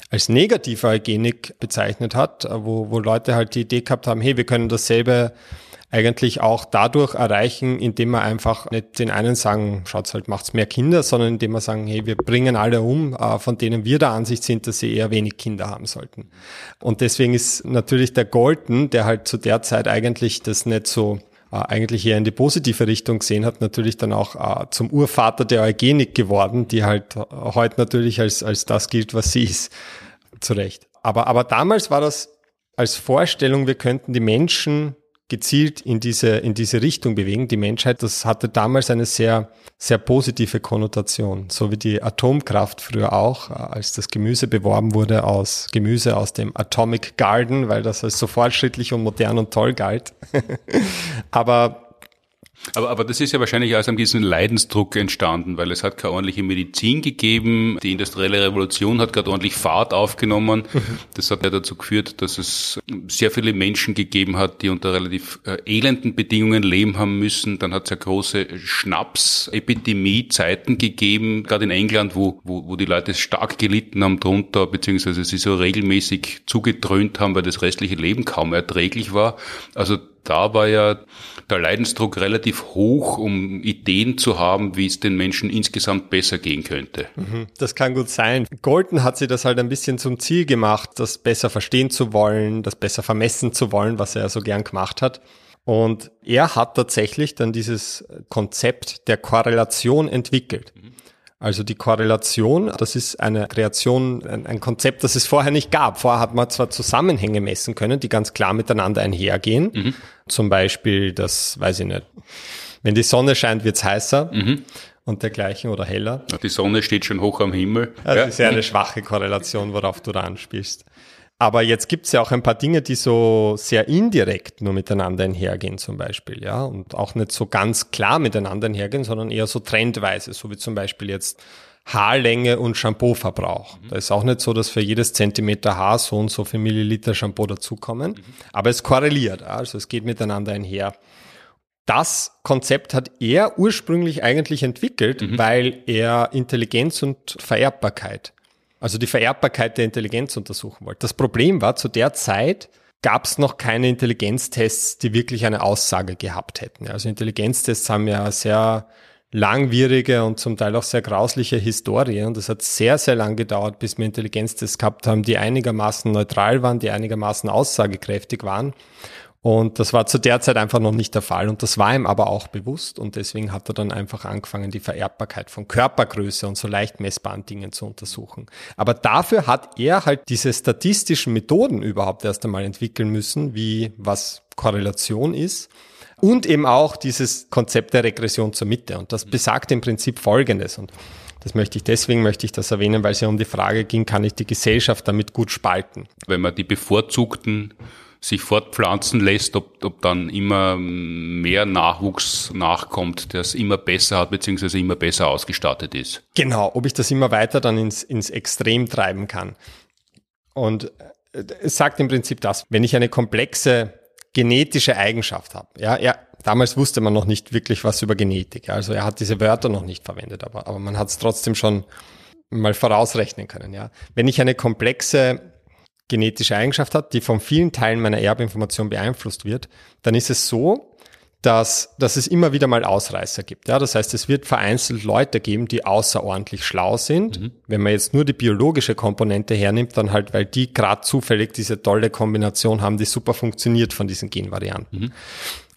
als negative Eugenik bezeichnet hat, wo, wo Leute halt die Idee gehabt haben, hey, wir können dasselbe eigentlich auch dadurch erreichen, indem wir einfach nicht den einen sagen, schaut's halt, macht's mehr Kinder, sondern indem wir sagen, hey, wir bringen alle um, äh, von denen wir der Ansicht sind, dass sie eher wenig Kinder haben sollten. Und deswegen ist natürlich der Golden, der halt zu der Zeit eigentlich das nicht so äh, eigentlich eher in die positive Richtung gesehen hat, natürlich dann auch äh, zum Urvater der Eugenik geworden, die halt heute natürlich als, als das gilt, was sie ist. Zu Recht. Aber, aber damals war das als Vorstellung, wir könnten die Menschen gezielt in diese, in diese Richtung bewegen. Die Menschheit, das hatte damals eine sehr, sehr positive Konnotation. So wie die Atomkraft früher auch, als das Gemüse beworben wurde aus Gemüse aus dem Atomic Garden, weil das als so fortschrittlich und modern und toll galt. Aber aber, aber das ist ja wahrscheinlich aus einem gewissen Leidensdruck entstanden, weil es hat keine ordentliche Medizin gegeben. Die industrielle Revolution hat gerade ordentlich Fahrt aufgenommen. Das hat ja dazu geführt, dass es sehr viele Menschen gegeben hat, die unter relativ äh, elenden Bedingungen leben haben müssen. Dann hat es ja große Schnaps-Epidemie-Zeiten gegeben, gerade in England, wo, wo, wo die Leute stark gelitten haben drunter, beziehungsweise sie so regelmäßig zugedröhnt haben, weil das restliche Leben kaum erträglich war. Also da war ja der Leidensdruck relativ hoch, um Ideen zu haben, wie es den Menschen insgesamt besser gehen könnte. Mhm, das kann gut sein. Golden hat sich das halt ein bisschen zum Ziel gemacht, das besser verstehen zu wollen, das besser vermessen zu wollen, was er ja so gern gemacht hat. Und er hat tatsächlich dann dieses Konzept der Korrelation entwickelt. Mhm. Also die Korrelation, das ist eine Kreation, ein, Konzept, das es vorher nicht gab. Vorher hat man zwar Zusammenhänge messen können, die ganz klar miteinander einhergehen. Mhm. Zum Beispiel, das weiß ich nicht. Wenn die Sonne scheint, wird's heißer. Mhm und dergleichen oder heller. Die Sonne steht schon hoch am Himmel. Das ja. ist ja eine schwache Korrelation, worauf du da anspielst. Aber jetzt gibt es ja auch ein paar Dinge, die so sehr indirekt nur miteinander einhergehen zum Beispiel, ja, und auch nicht so ganz klar miteinander einhergehen, sondern eher so trendweise, so wie zum Beispiel jetzt Haarlänge und Shampooverbrauch. Mhm. Da ist auch nicht so, dass für jedes Zentimeter Haar so und so viel Milliliter Shampoo dazukommen, mhm. aber es korreliert, also es geht miteinander einher. Das Konzept hat er ursprünglich eigentlich entwickelt, mhm. weil er Intelligenz und Vererbbarkeit also die Vererbbarkeit der Intelligenz untersuchen wollte. Das Problem war, zu der Zeit gab es noch keine Intelligenztests, die wirklich eine Aussage gehabt hätten. Also Intelligenztests haben ja sehr langwierige und zum Teil auch sehr grausliche Historie. Und es hat sehr, sehr lang gedauert, bis wir Intelligenztests gehabt haben, die einigermaßen neutral waren, die einigermaßen aussagekräftig waren. Und das war zu der Zeit einfach noch nicht der Fall. Und das war ihm aber auch bewusst. Und deswegen hat er dann einfach angefangen, die Vererbbarkeit von Körpergröße und so leicht messbaren Dingen zu untersuchen. Aber dafür hat er halt diese statistischen Methoden überhaupt erst einmal entwickeln müssen, wie was Korrelation ist. Und eben auch dieses Konzept der Regression zur Mitte. Und das besagt im Prinzip Folgendes. Und das möchte ich deswegen möchte ich das erwähnen, weil es ja um die Frage ging, kann ich die Gesellschaft damit gut spalten? Wenn man die bevorzugten sich fortpflanzen lässt, ob, ob dann immer mehr Nachwuchs nachkommt, der es immer besser hat, beziehungsweise immer besser ausgestattet ist. Genau, ob ich das immer weiter dann ins, ins Extrem treiben kann. Und äh, es sagt im Prinzip das, wenn ich eine komplexe genetische Eigenschaft habe, ja, ja, damals wusste man noch nicht wirklich was über Genetik, also er hat diese Wörter noch nicht verwendet, aber, aber man hat es trotzdem schon mal vorausrechnen können, ja. Wenn ich eine komplexe genetische Eigenschaft hat, die von vielen Teilen meiner Erbinformation beeinflusst wird, dann ist es so, dass, dass es immer wieder mal Ausreißer gibt. Ja, das heißt, es wird vereinzelt Leute geben, die außerordentlich schlau sind. Mhm. Wenn man jetzt nur die biologische Komponente hernimmt, dann halt, weil die gerade zufällig diese tolle Kombination haben, die super funktioniert von diesen Genvarianten. Mhm.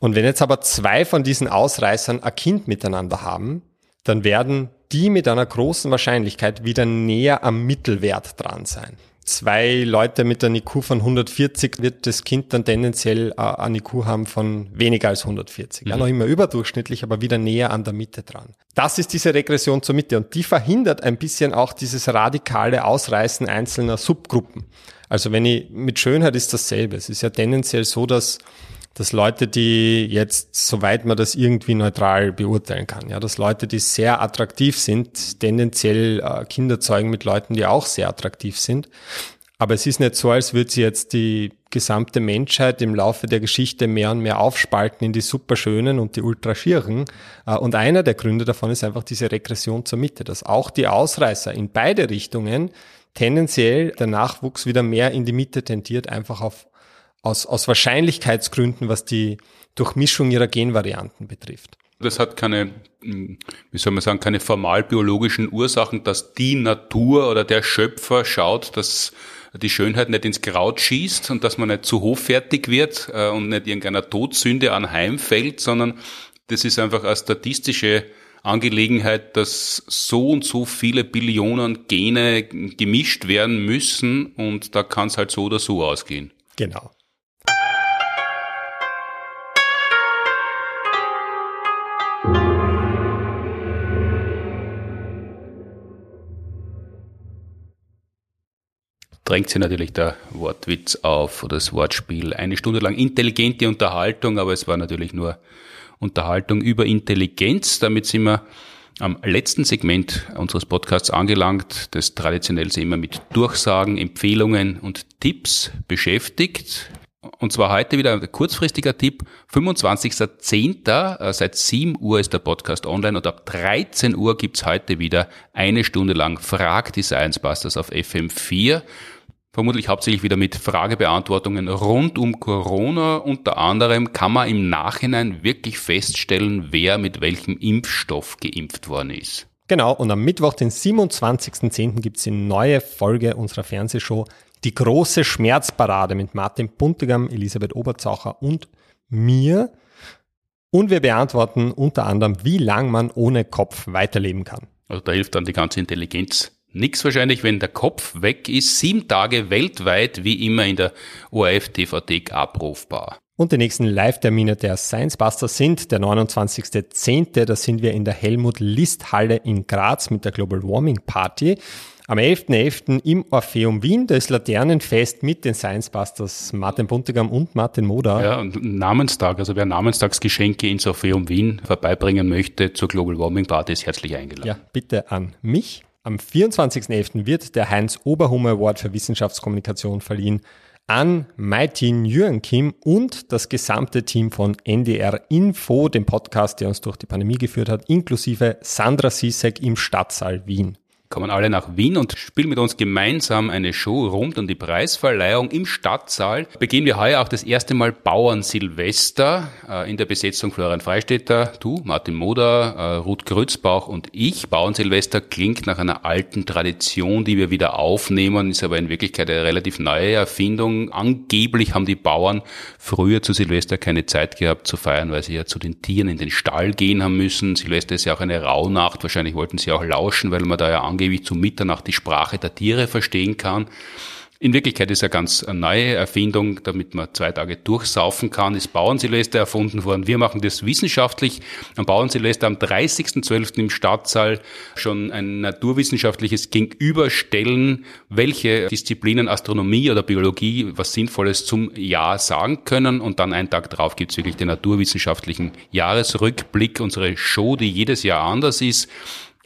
Und wenn jetzt aber zwei von diesen Ausreißern ein Kind miteinander haben, dann werden die mit einer großen Wahrscheinlichkeit wieder näher am Mittelwert dran sein zwei Leute mit einem IQ von 140 wird das Kind dann tendenziell äh, ein IQ haben von weniger als 140. Mhm. Ja, noch immer überdurchschnittlich, aber wieder näher an der Mitte dran. Das ist diese Regression zur Mitte und die verhindert ein bisschen auch dieses radikale Ausreißen einzelner Subgruppen. Also wenn ich mit Schönheit ist dasselbe. Es ist ja tendenziell so, dass dass Leute, die jetzt, soweit man das irgendwie neutral beurteilen kann, ja, dass Leute, die sehr attraktiv sind, tendenziell äh, Kinder zeugen mit Leuten, die auch sehr attraktiv sind. Aber es ist nicht so, als würde sie jetzt die gesamte Menschheit im Laufe der Geschichte mehr und mehr aufspalten in die superschönen und die ultraschieren. Äh, und einer der Gründe davon ist einfach diese Regression zur Mitte, dass auch die Ausreißer in beide Richtungen tendenziell der Nachwuchs wieder mehr in die Mitte tendiert, einfach auf aus, aus Wahrscheinlichkeitsgründen, was die Durchmischung ihrer Genvarianten betrifft. Das hat keine, hm, wie soll man sagen, keine formal biologischen Ursachen, dass die Natur oder der Schöpfer schaut, dass die Schönheit nicht ins Kraut schießt und dass man nicht zu hochfertig wird äh, und nicht irgendeiner Todsünde anheimfällt, sondern das ist einfach eine statistische Angelegenheit, dass so und so viele Billionen Gene gemischt werden müssen und da kann es halt so oder so ausgehen. Genau. Drängt sich natürlich der Wortwitz auf oder das Wortspiel. Eine Stunde lang intelligente Unterhaltung, aber es war natürlich nur Unterhaltung über Intelligenz. Damit sind wir am letzten Segment unseres Podcasts angelangt, das traditionell immer mit Durchsagen, Empfehlungen und Tipps beschäftigt. Und zwar heute wieder ein kurzfristiger Tipp. 25.10. Äh, seit 7 Uhr ist der Podcast online und ab 13 Uhr gibt's heute wieder eine Stunde lang Frag die Science Busters auf FM4 vermutlich hauptsächlich wieder mit Fragebeantwortungen rund um Corona. Unter anderem kann man im Nachhinein wirklich feststellen, wer mit welchem Impfstoff geimpft worden ist. Genau, und am Mittwoch, den 27.10. gibt es eine neue Folge unserer Fernsehshow Die große Schmerzparade mit Martin Buntigam, Elisabeth Oberzaucher und mir. Und wir beantworten unter anderem, wie lang man ohne Kopf weiterleben kann. Also da hilft dann die ganze Intelligenz Nix wahrscheinlich, wenn der Kopf weg ist. Sieben Tage weltweit, wie immer in der ORF-TV-Thek abrufbar. Und die nächsten Live-Termine der Science Buster sind der 29.10., da sind wir in der Helmut-List-Halle in Graz mit der Global Warming Party. Am 11.11. .11. im Orpheum Wien, da ist Laternenfest mit den Science Busters Martin Buntigam und Martin Moda. Ja, und Namenstag, also wer Namenstagsgeschenke ins Orpheum Wien vorbeibringen möchte zur Global Warming Party, ist herzlich eingeladen. Ja, bitte an mich. Am 24.11. wird der Heinz Oberhummer Award für Wissenschaftskommunikation verliehen an Maitin Jürgen Kim und das gesamte Team von NDR Info, dem Podcast, der uns durch die Pandemie geführt hat, inklusive Sandra Sisek im Stadtsaal Wien kommen alle nach Wien und spielen mit uns gemeinsam eine Show rund um die Preisverleihung im Stadtsaal. Beginnen wir heuer auch das erste Mal Bauern Silvester äh, in der Besetzung Florian Freistetter, du, Martin Moder, äh, Ruth Grützbauch und ich. Bauern Silvester klingt nach einer alten Tradition, die wir wieder aufnehmen, ist aber in Wirklichkeit eine relativ neue Erfindung. Angeblich haben die Bauern früher zu Silvester keine Zeit gehabt zu feiern, weil sie ja zu den Tieren in den Stall gehen haben müssen. Silvester ist ja auch eine Rauhnacht, wahrscheinlich wollten sie auch lauschen, weil man da ja angeblich zu Mitternacht die Sprache der Tiere verstehen kann. In Wirklichkeit ist eine ganz neue Erfindung, damit man zwei Tage durchsaufen kann, ist Bauernsilvester erfunden worden. Wir machen das wissenschaftlich. Am Bauernsilvester am 30.12. im Stadtsaal schon ein naturwissenschaftliches Gegenüberstellen, welche Disziplinen Astronomie oder Biologie was Sinnvolles zum Jahr sagen können. Und dann einen Tag drauf gibt's wirklich den naturwissenschaftlichen Jahresrückblick, unsere Show, die jedes Jahr anders ist.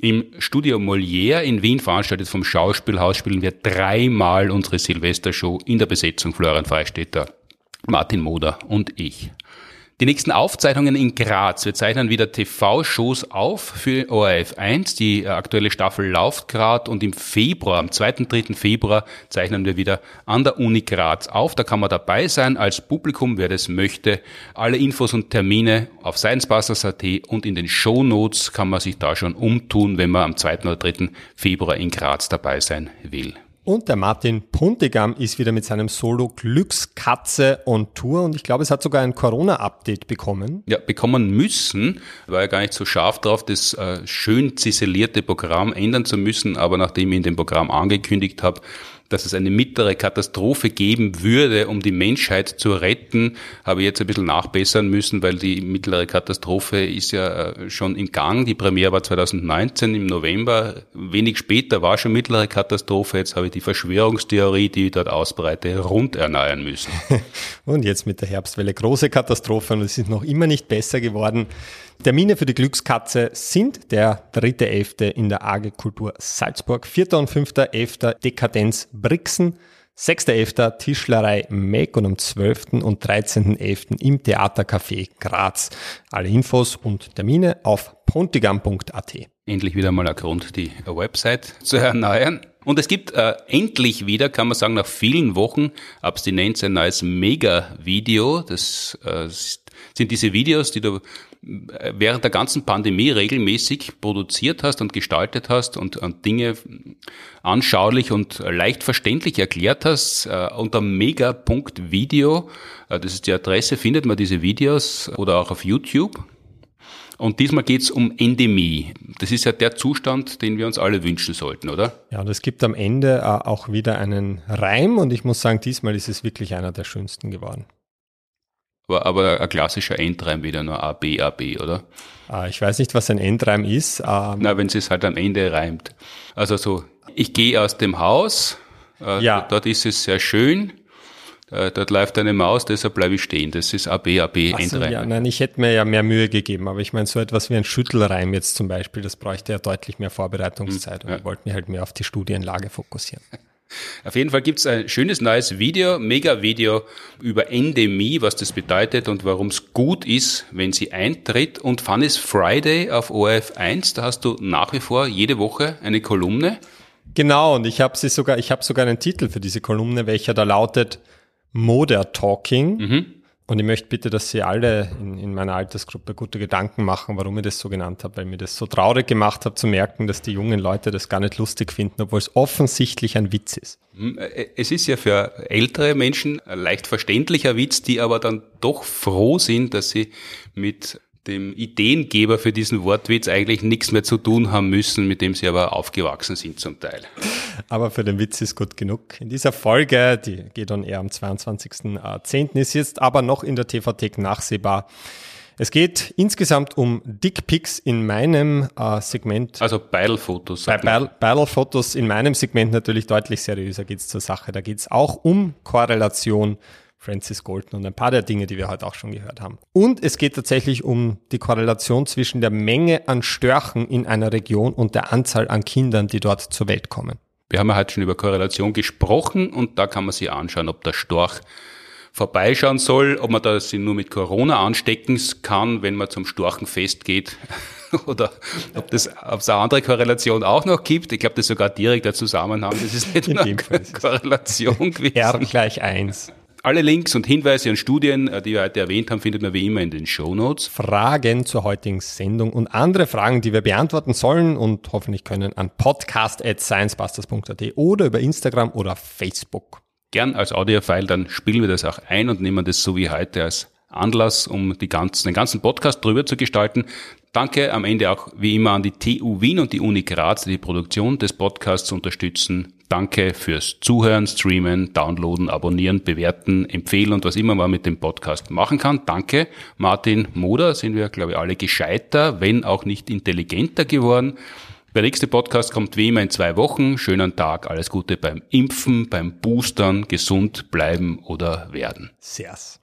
Im Studio Molière in Wien veranstaltet vom Schauspielhaus spielen wir dreimal unsere Silvestershow in der Besetzung Florian Freistetter, Martin Moder und ich. Die nächsten Aufzeichnungen in Graz. Wir zeichnen wieder TV-Shows auf für ORF 1. Die äh, aktuelle Staffel läuft gerade und im Februar, am 2. 3. Februar, zeichnen wir wieder an der Uni Graz auf. Da kann man dabei sein als Publikum, wer das möchte. Alle Infos und Termine auf sciencebusters.at und in den Show Notes kann man sich da schon umtun, wenn man am 2. oder 3. Februar in Graz dabei sein will. Und der Martin Puntigam ist wieder mit seinem Solo Glückskatze on Tour und ich glaube, es hat sogar ein Corona-Update bekommen. Ja, bekommen müssen. War ja gar nicht so scharf drauf, das äh, schön ziselierte Programm ändern zu müssen, aber nachdem ich in dem Programm angekündigt habe, dass es eine mittlere Katastrophe geben würde, um die Menschheit zu retten, habe ich jetzt ein bisschen nachbessern müssen, weil die mittlere Katastrophe ist ja äh, schon in Gang. Die Premiere war 2019 im November. Wenig später war schon mittlere Katastrophe. Jetzt habe ich die Verschwörungstheorie, die ich dort ausbreite, rund erneuern müssen. Und jetzt mit der Herbstwelle große Katastrophe und es ist noch immer nicht besser geworden. Termine für die Glückskatze sind der 3.11. in der AG Kultur Salzburg, 4. und 5.11. Dekadenz Brixen, 6.11. Tischlerei Meck und am 12. und 13.11. im Theatercafé Graz. Alle Infos und Termine auf pontigam.at. Endlich wieder mal ein Grund, die Website zu erneuern. Und es gibt äh, endlich wieder, kann man sagen, nach vielen Wochen Abstinenz ein neues Mega-Video. Das äh, sind diese Videos, die du während der ganzen Pandemie regelmäßig produziert hast und gestaltet hast und, und Dinge anschaulich und leicht verständlich erklärt hast äh, unter mega.video. Äh, das ist die Adresse, findet man diese Videos oder auch auf YouTube. Und diesmal geht's um Endemie. Das ist ja der Zustand, den wir uns alle wünschen sollten, oder? Ja, und es gibt am Ende äh, auch wieder einen Reim und ich muss sagen, diesmal ist es wirklich einer der schönsten geworden. Aber, aber ein klassischer Endreim wieder nur A, B, A, B, oder? Ah, ich weiß nicht, was ein Endreim ist. Ähm Na, wenn es halt am Ende reimt. Also so, ich gehe aus dem Haus, äh, ja. dort ist es sehr schön, äh, dort läuft eine Maus, deshalb bleibe ich stehen. Das ist A, B, A, B, so, Endreim. Ja, nein, ich hätte mir ja mehr Mühe gegeben, aber ich meine, so etwas wie ein Schüttelreim jetzt zum Beispiel, das bräuchte ja deutlich mehr Vorbereitungszeit hm, ja. und ich wollte mich halt mehr auf die Studienlage fokussieren. Auf jeden Fall gibt's ein schönes neues Video, Mega-Video über Endemie, was das bedeutet und warum es gut ist, wenn sie eintritt. Und Fun is Friday auf ORF 1, da hast du nach wie vor jede Woche eine Kolumne. Genau, und ich habe sie sogar, ich habe sogar einen Titel für diese Kolumne, welcher da lautet Moder Talking. Mhm. Und ich möchte bitte, dass Sie alle in, in, meiner Altersgruppe gute Gedanken machen, warum ich das so genannt habe, weil mir das so traurig gemacht hat zu merken, dass die jungen Leute das gar nicht lustig finden, obwohl es offensichtlich ein Witz ist. Hm, äh, es ist ja für ältere Menschen ein leicht verständlicher Witz, die aber dann doch froh sind, dass sie mit dem Ideengeber für diesen Wortwitz eigentlich nichts mehr zu tun haben müssen, mit dem sie aber aufgewachsen sind zum Teil. Aber für den Witz ist gut genug. In dieser Folge, die geht dann eher am 22.10., ist jetzt aber noch in der TV-Thek nachsehbar. Es geht insgesamt um Dickpics in meinem äh, Segment. Also Beidel-Fotos. Bei Beidel-Fotos in meinem Segment natürlich deutlich seriöser geht's zur Sache. Da geht's auch um Korrelation Francis Galton und ein paar der Dinge, die wir heute auch schon gehört haben. Und es geht tatsächlich um die Korrelation zwischen der Menge an Störchen in einer Region und der Anzahl an Kindern, die dort zur Welt kommen. Wir haben ja heute schon über Korrelation gesprochen und da kann man sich anschauen, ob der Storch vorbeischauen soll, ob man das nur mit Corona anstecken kann, wenn man zum Storchenfest geht oder ob das ob es eine andere Korrelation auch noch gibt. Ich glaube, das ist sogar direkt der Zusammenhang. Das ist nicht nur eine Korrelation gewesen. R gleich eins. Alle Links und Hinweise und Studien, äh, die wir heute erwähnt haben, findet man wie immer in den Show Notes. Fragen zur heutigen Sendung und andere Fragen, die wir beantworten sollen und hoffentlich können an podcast.sciencebusters.at oder über Instagram oder Facebook. Gern als Audiofile, dann spielen wir das auch ein und nehmen das so wie heute als Anlass, um die ganzen, den ganzen Podcast drüber zu gestalten. Danke am Ende auch wie immer an die TU Wien und die Uni Graz, die die Produktion des Podcasts unterstützen. Danke fürs Zuhören, Streamen, Downloaden, Abonnieren, Bewerten, Empfehlen und was immer man mit dem Podcast machen kann. Danke, Martin Moder. Sind wir, glaube ich, alle gescheiter, wenn auch nicht intelligenter geworden. Der nächste Podcast kommt wie immer in zwei Wochen. Schönen Tag, alles Gute beim Impfen, beim Boostern, gesund bleiben oder werden. Servus.